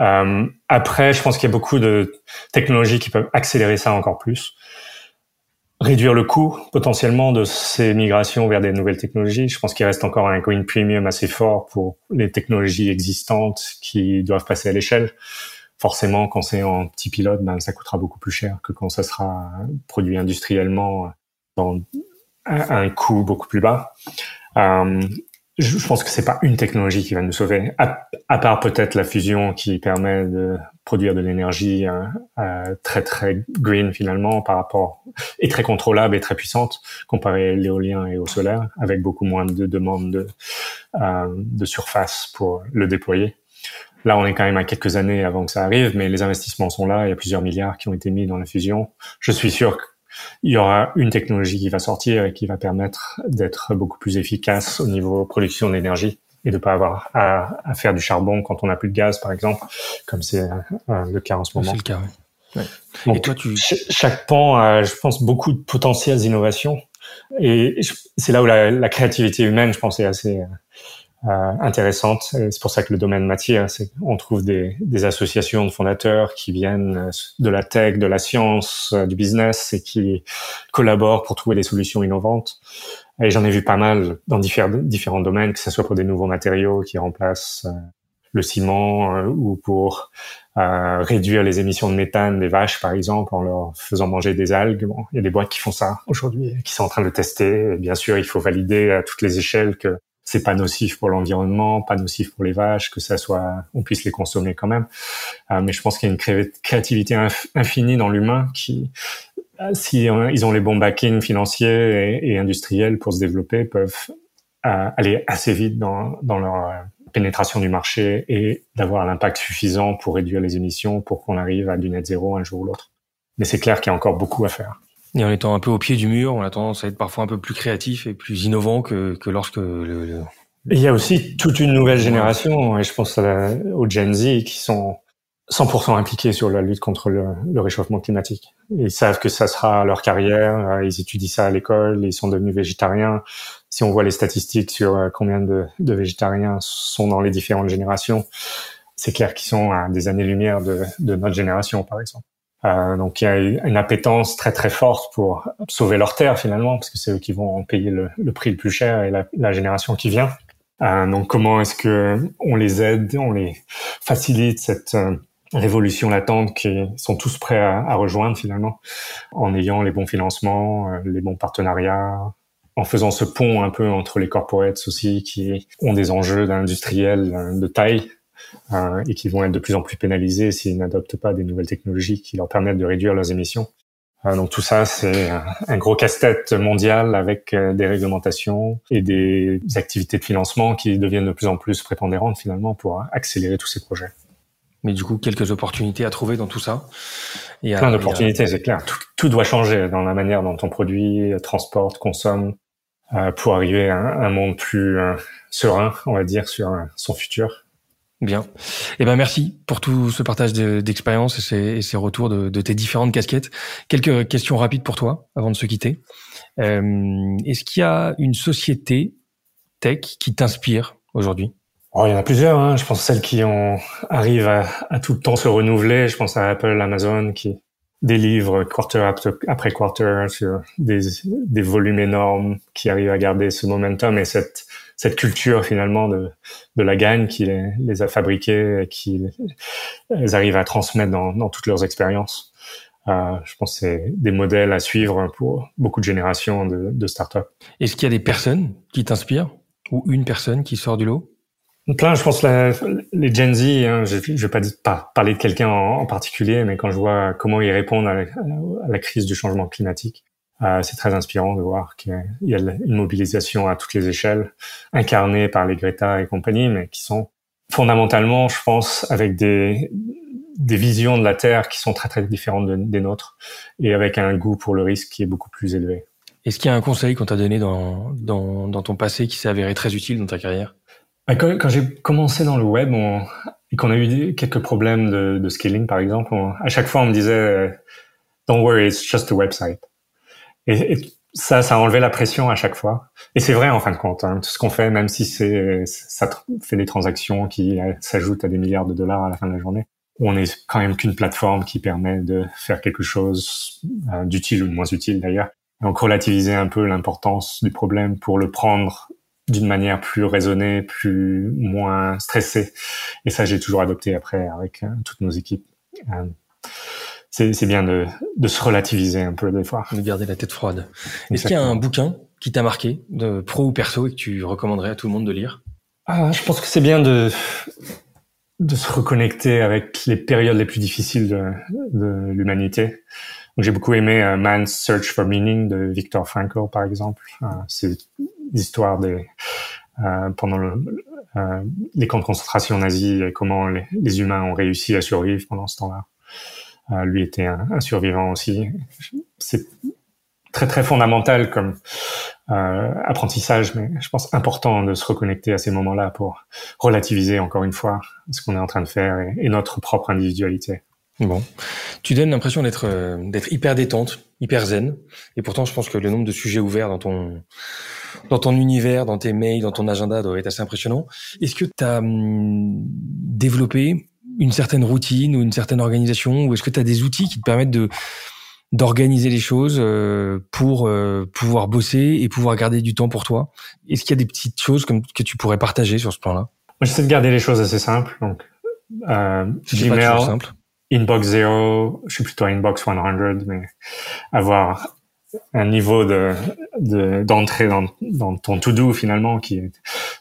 Euh, après, je pense qu'il y a beaucoup de technologies qui peuvent accélérer ça encore plus. Réduire le coût potentiellement de ces migrations vers des nouvelles technologies. Je pense qu'il reste encore un green premium assez fort pour les technologies existantes qui doivent passer à l'échelle. Forcément, quand c'est en petit pilote, ben, ça coûtera beaucoup plus cher que quand ça sera produit industriellement dans un coût beaucoup plus bas. Euh, je pense que c'est pas une technologie qui va nous sauver, à, part peut-être la fusion qui permet de produire de l'énergie euh, euh, très très green finalement par rapport et très contrôlable et très puissante comparé à l'éolien et au solaire, avec beaucoup moins de demandes de, euh, de surface pour le déployer. Là, on est quand même à quelques années avant que ça arrive, mais les investissements sont là. Il y a plusieurs milliards qui ont été mis dans la fusion. Je suis sûr il y aura une technologie qui va sortir et qui va permettre d'être beaucoup plus efficace au niveau production d'énergie et de pas avoir à, à, faire du charbon quand on n'a plus de gaz, par exemple, comme c'est euh, le cas en ce moment. C'est le cas. Ouais. Donc, et toi, tu... chaque pan a, je pense, beaucoup de potentiels d'innovation. Et c'est là où la, la, créativité humaine, je pense, est assez euh, intéressante. C'est pour ça que le domaine matière, c'est on trouve des, des, associations de fondateurs qui viennent euh, de la tech, de la science, du business et qui collaborent pour trouver des solutions innovantes. Et j'en ai vu pas mal dans différents, différents domaines, que ce soit pour des nouveaux matériaux qui remplacent euh, le ciment euh, ou pour euh, réduire les émissions de méthane des vaches, par exemple, en leur faisant manger des algues. Bon, il y a des boîtes qui font ça aujourd'hui, qui sont en train de tester. Bien sûr, il faut valider à toutes les échelles que c'est pas nocif pour l'environnement, pas nocif pour les vaches, que ça soit, on puisse les consommer quand même. Euh, mais je pense qu'il y a une créativité infinie dans l'humain qui euh, si ils ont les bons backings financiers et, industriels pour se développer, peuvent euh, aller assez vite dans, dans leur pénétration du marché et d'avoir l'impact suffisant pour réduire les émissions pour qu'on arrive à du net zéro un jour ou l'autre. Mais c'est clair qu'il y a encore beaucoup à faire. Et en étant un peu au pied du mur, on a tendance à être parfois un peu plus créatif et plus innovant que, que lorsque le, le... Il y a aussi toute une nouvelle génération, et je pense aux Gen Z qui sont 100% impliqués sur la lutte contre le, le, réchauffement climatique. Ils savent que ça sera leur carrière, euh, ils étudient ça à l'école, ils sont devenus végétariens. Si on voit les statistiques sur euh, combien de, de végétariens sont dans les différentes générations, c'est clair qu'ils sont à des années-lumière de, de, notre génération, par exemple. Euh, donc il y a une appétence très très forte pour sauver leur terre finalement, parce que c'est eux qui vont en payer le, prix le plus cher et la, génération qui vient. Euh, donc comment est-ce que on les aide, on les facilite cette euh, révolution latente qui sont tous prêts à, à, rejoindre finalement en ayant les bons financements, euh, les bons partenariats, en faisant ce pont un peu entre les corporates aussi qui ont des enjeux d'industriels euh, de taille et qui vont être de plus en plus pénalisés s'ils n'adoptent pas des nouvelles technologies qui leur permettent de réduire leurs émissions. Euh, donc tout ça, c'est un gros casse-tête mondial avec des réglementations et des activités de financement qui deviennent de plus en plus prépondérantes finalement pour accélérer tous ces projets. Mais du coup, quelques opportunités à trouver dans tout ça. Et Plein d'opportunités, c'est clair. Tout, tout, doit changer dans la manière dont on produit, transporte, consomme, euh, pour arriver à un, monde plus euh, serein, on va dire, sur euh, son futur. Bien. Eh ben merci pour tout ce partage d'expérience et, ces, et ces retours de, de, tes différentes casquettes. Quelques questions rapides pour toi avant de se quitter. Euh, Est-ce qu'il y a une société tech qui t'inspire aujourd'hui? Oh, il y en a plusieurs. Hein. Je pense celles qui arrivent à, à, tout le temps se renouveler. Je pense à Apple, Amazon, qui délivrent quarter après quarter sur des, des volumes énormes, qui arrivent à garder ce momentum et cette cette culture finalement de, de la gagne qui les, les a fabriqués et qui les arrivent à transmettre dans, dans toutes leurs expériences. Euh, je pense que c'est des modèles à suivre pour beaucoup de générations de, de startups. Est-ce qu'il y a des personnes qui t'inspirent ou une personne qui sort du lot? Plein, je pense la, les Gen Z, hein, je ne vais pas, pas, parler de quelqu'un en, particulier, mais quand je vois comment ils répondent à la, à la crise du changement climatique, c'est très inspirant de voir qu'il y a une mobilisation à toutes les échelles, incarnée par les Greta et compagnie, mais qui sont fondamentalement, je pense, avec des, des visions de la Terre qui sont très très différentes des nôtres, et avec un goût pour le risque qui est beaucoup plus élevé. Est-ce qu'il y a un conseil qu'on t'a donné dans, dans, dans ton passé qui s'est avéré très utile dans ta carrière? Bah, quand, quand j'ai commencé dans le web on, et qu'on a eu quelques problèmes de, de scaling, par exemple, on, à chaque fois on me disait euh, "Don't worry, it's just a website." Et, ça, ça a enlevé la pression à chaque fois. Et c'est vrai en fin de compte. Hein, tout ce qu'on fait, même si c'est ça fait des transactions qui s'ajoutent à des milliards de dollars à la fin de la journée, on est quand même qu'une plateforme qui permet de faire quelque chose euh, d'utile ou de moins utile d'ailleurs. Donc relativiser un peu l'importance du problème pour le prendre d'une manière plus raisonnée, plus moins stressée. Et ça, j'ai toujours adopté après avec euh, toutes nos équipes. Euh, c'est bien de, de, se relativiser un peu des fois. De garder la tête froide. Est-ce qu'il y a un bouquin qui t'a marqué, de pro ou perso, et que tu recommanderais à tout le monde de lire? Ah, Je pense que c'est bien de, de se reconnecter avec les périodes les plus difficiles de, de l'humanité. J'ai beaucoup aimé uh, Man's Search for Meaning de Viktor Frankl, par exemple. Uh, c'est l'histoire des euh, pendant le, euh, les camps de concentration nazis et comment les, les, humains ont réussi à survivre pendant ce temps-là. Euh, lui était un, survivant aussi. C'est très très fondamental comme euh, apprentissage, mais je pense important de se reconnecter à ces moments-là pour relativiser encore une fois ce qu'on est en train de faire et, notre propre individualité. Bon, tu donnes l'impression d'être euh, d'être hyper détente, hyper zen, et pourtant je pense que le nombre de sujets ouverts dans ton dans ton univers, dans tes mails, dans ton agenda doit être assez impressionnant. Est-ce que tu as hum, développé une certaine routine ou une certaine organisation, ou est-ce que tu as des outils qui te permettent de d'organiser les choses euh, pour euh, pouvoir bosser et pouvoir garder du temps pour toi? Est-ce qu'il y a des petites choses comme que tu pourrais partager sur ce plan-là? Moi, j'essaie de garder les choses assez simples. Donc, euh, Gmail, simple. Inbox Zero, je suis plutôt Inbox 100, mais avoir un niveau de d'entrée dans, dans ton to-do finalement qui est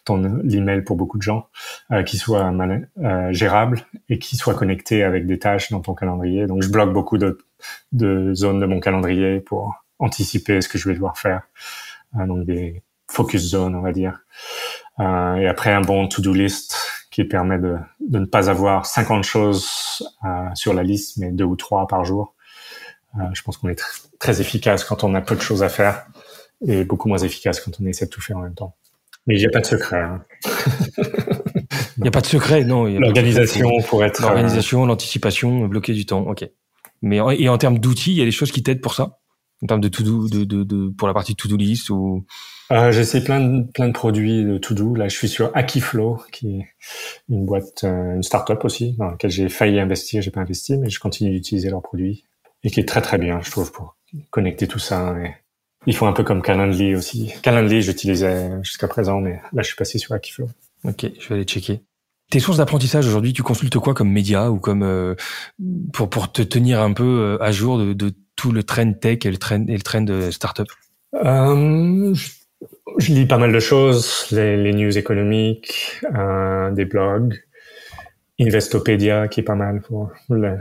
ton l'email pour beaucoup de gens euh, qui soit euh, gérable et qui soit connecté avec des tâches dans ton calendrier. Donc je bloque beaucoup de, de zones de mon calendrier pour anticiper ce que je vais devoir faire. Euh, donc des focus zones on va dire. Euh, et après un bon to-do list qui permet de, de ne pas avoir 50 choses euh, sur la liste mais deux ou trois par jour. Euh, je pense qu'on est très efficace quand on a peu de choses à faire et beaucoup moins efficace quand on essaie de tout faire en même temps. Mais il n'y a pas de secret. Hein. [laughs] Il n'y a pas de secret, non. L'organisation pour être. L'organisation, l'anticipation, bloquer du temps, ok. Mais et en termes d'outils, il y a des choses qui t'aident pour ça? En termes de to-do, de, de, de, pour la partie to-do list ou? Euh, J'essaie plein de, plein de produits de to-do. Là, je suis sur Akiflow, qui est une boîte, euh, une start-up aussi, dans laquelle j'ai failli investir, j'ai pas investi, mais je continue d'utiliser leurs produits et qui est très très bien, je trouve, pour connecter tout ça. Et ils font un peu comme Calendly aussi. Calendly, j'utilisais jusqu'à présent, mais là, je suis passé sur Akiflow. Ok, je vais aller checker. Tes sources d'apprentissage aujourd'hui, tu consultes quoi comme média ou comme euh, pour pour te tenir un peu euh, à jour de, de tout le trend tech et le trend et le trend de startup? Euh, je, je, lis pas mal de choses, les, les news économiques, euh, des blogs, Investopedia qui est pas mal pour le,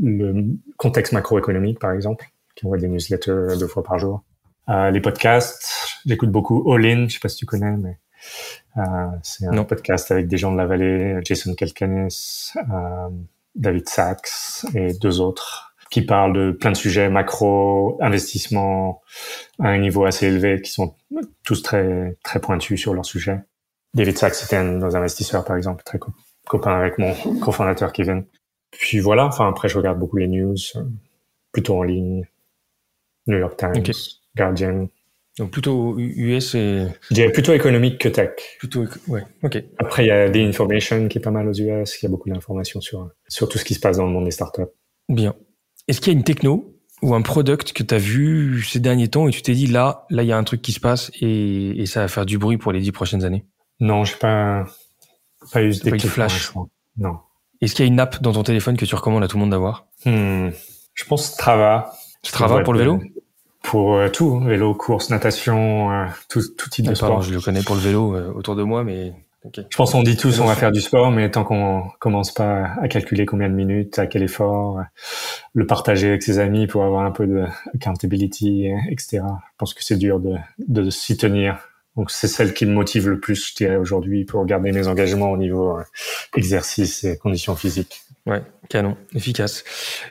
le contexte macroéconomique par exemple, qui envoie des newsletters deux fois par jour. Euh, les podcasts, j'écoute beaucoup All In, je sais pas si tu connais, mais euh, c'est un podcast avec des gens de la vallée, Jason Kalkanis, euh, David Sachs et deux autres qui parlent de plein de sujets macro, investissement à un niveau assez élevé, qui sont tous très très pointus sur leur sujet. David Sachs c'était un de nos investisseurs par exemple, très copain avec mon [laughs] cofondateur Kevin. Puis voilà, enfin après je regarde beaucoup les news, euh, plutôt en ligne, New York Times, Guardian. Donc plutôt US et... Je dirais plutôt économique que tech. Plutôt, ouais, ok. Après il y a The Information qui est pas mal aux US, il y a beaucoup d'informations sur, sur tout ce qui se passe dans le monde des startups. Bien. Est-ce qu'il y a une techno ou un product que tu as vu ces derniers temps et tu t'es dit là, là il y a un truc qui se passe et, et ça va faire du bruit pour les dix prochaines années? Non, je sais pas, pas eu de flash. Non. Est-ce qu'il y a une app dans ton téléphone que tu recommandes à tout le monde d'avoir? Hmm. Je pense Strava. Strava pour le vélo? Pour euh, tout, vélo, course, natation, euh, tout, tout type de sport. Je le connais pour le vélo euh, autour de moi, mais Je pense qu'on dit tous on va faire du sport, mais tant qu'on commence pas à calculer combien de minutes, à quel effort, le partager avec ses amis pour avoir un peu de accountability, etc. Je pense que c'est dur de, de s'y tenir donc c'est celle qui me motive le plus, je dirais, aujourd'hui pour garder mes engagements au niveau euh, exercice et conditions physiques. Ouais, canon, efficace.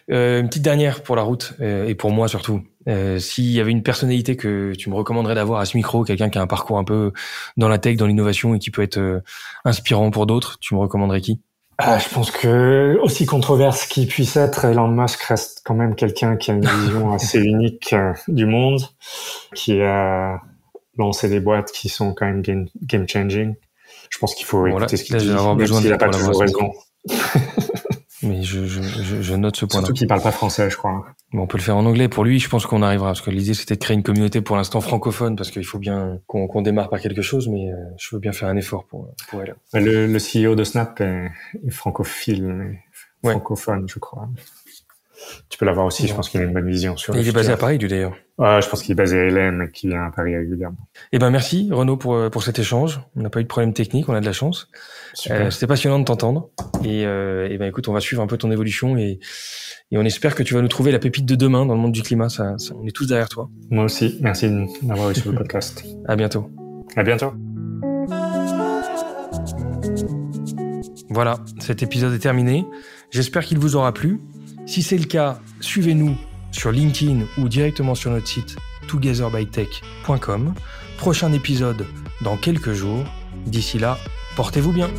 Euh, une petite dernière pour la route euh, et pour moi surtout. Euh, S'il y avait une personnalité que tu me recommanderais d'avoir à ce micro, quelqu'un qui a un parcours un peu dans la tech, dans l'innovation et qui peut être euh, inspirant pour d'autres, tu me recommanderais qui? Ah, je pense que aussi controverse qu'il puisse être, Elon Musk reste quand même quelqu'un qui a une vision [laughs] assez unique du monde, qui a lancer des boîtes qui sont quand même game, game changing. Je pense qu'il faut écouter ce qu'il dit, même s'il n'a pas toujours raison. [laughs] Mais je, je, je, note ce point-là. Surtout qu'il parle pas français, je crois. Bon, on peut le faire en anglais. Pour lui, je pense qu'on arrivera. Parce que l'idée, c'était de créer une communauté pour l'instant francophone, parce qu'il faut bien qu'on démarre par quelque chose, mais euh, je veux bien faire un effort pour, pour elle. Le, le CEO de Snap est, francophile, francophone, je crois. Tu peux l'avoir aussi, je pense qu'il a une bonne vision sur Il est basé à Paris, du d'ailleurs. Ouais, je pense qu'il est basé à et qu'il vient à Paris régulièrement. Eh ben merci Renaud pour euh, pour cet échange. On n'a pas eu de problème technique, on a de la chance. Euh, C'était passionnant de t'entendre. Et, euh, eh ben écoute, on va suivre un peu ton évolution et et on espère que tu vas nous trouver la pépite de demain dans le monde du climat. Ça, on est tous derrière toi. Moi aussi. Merci d'avoir eu sur le [laughs] podcast. À bientôt. À bientôt. Voilà, cet épisode est terminé. J'espère qu'il vous aura plu. Si c'est le cas, suivez-nous sur LinkedIn ou directement sur notre site togetherbytech.com. Prochain épisode dans quelques jours. D'ici là, portez-vous bien.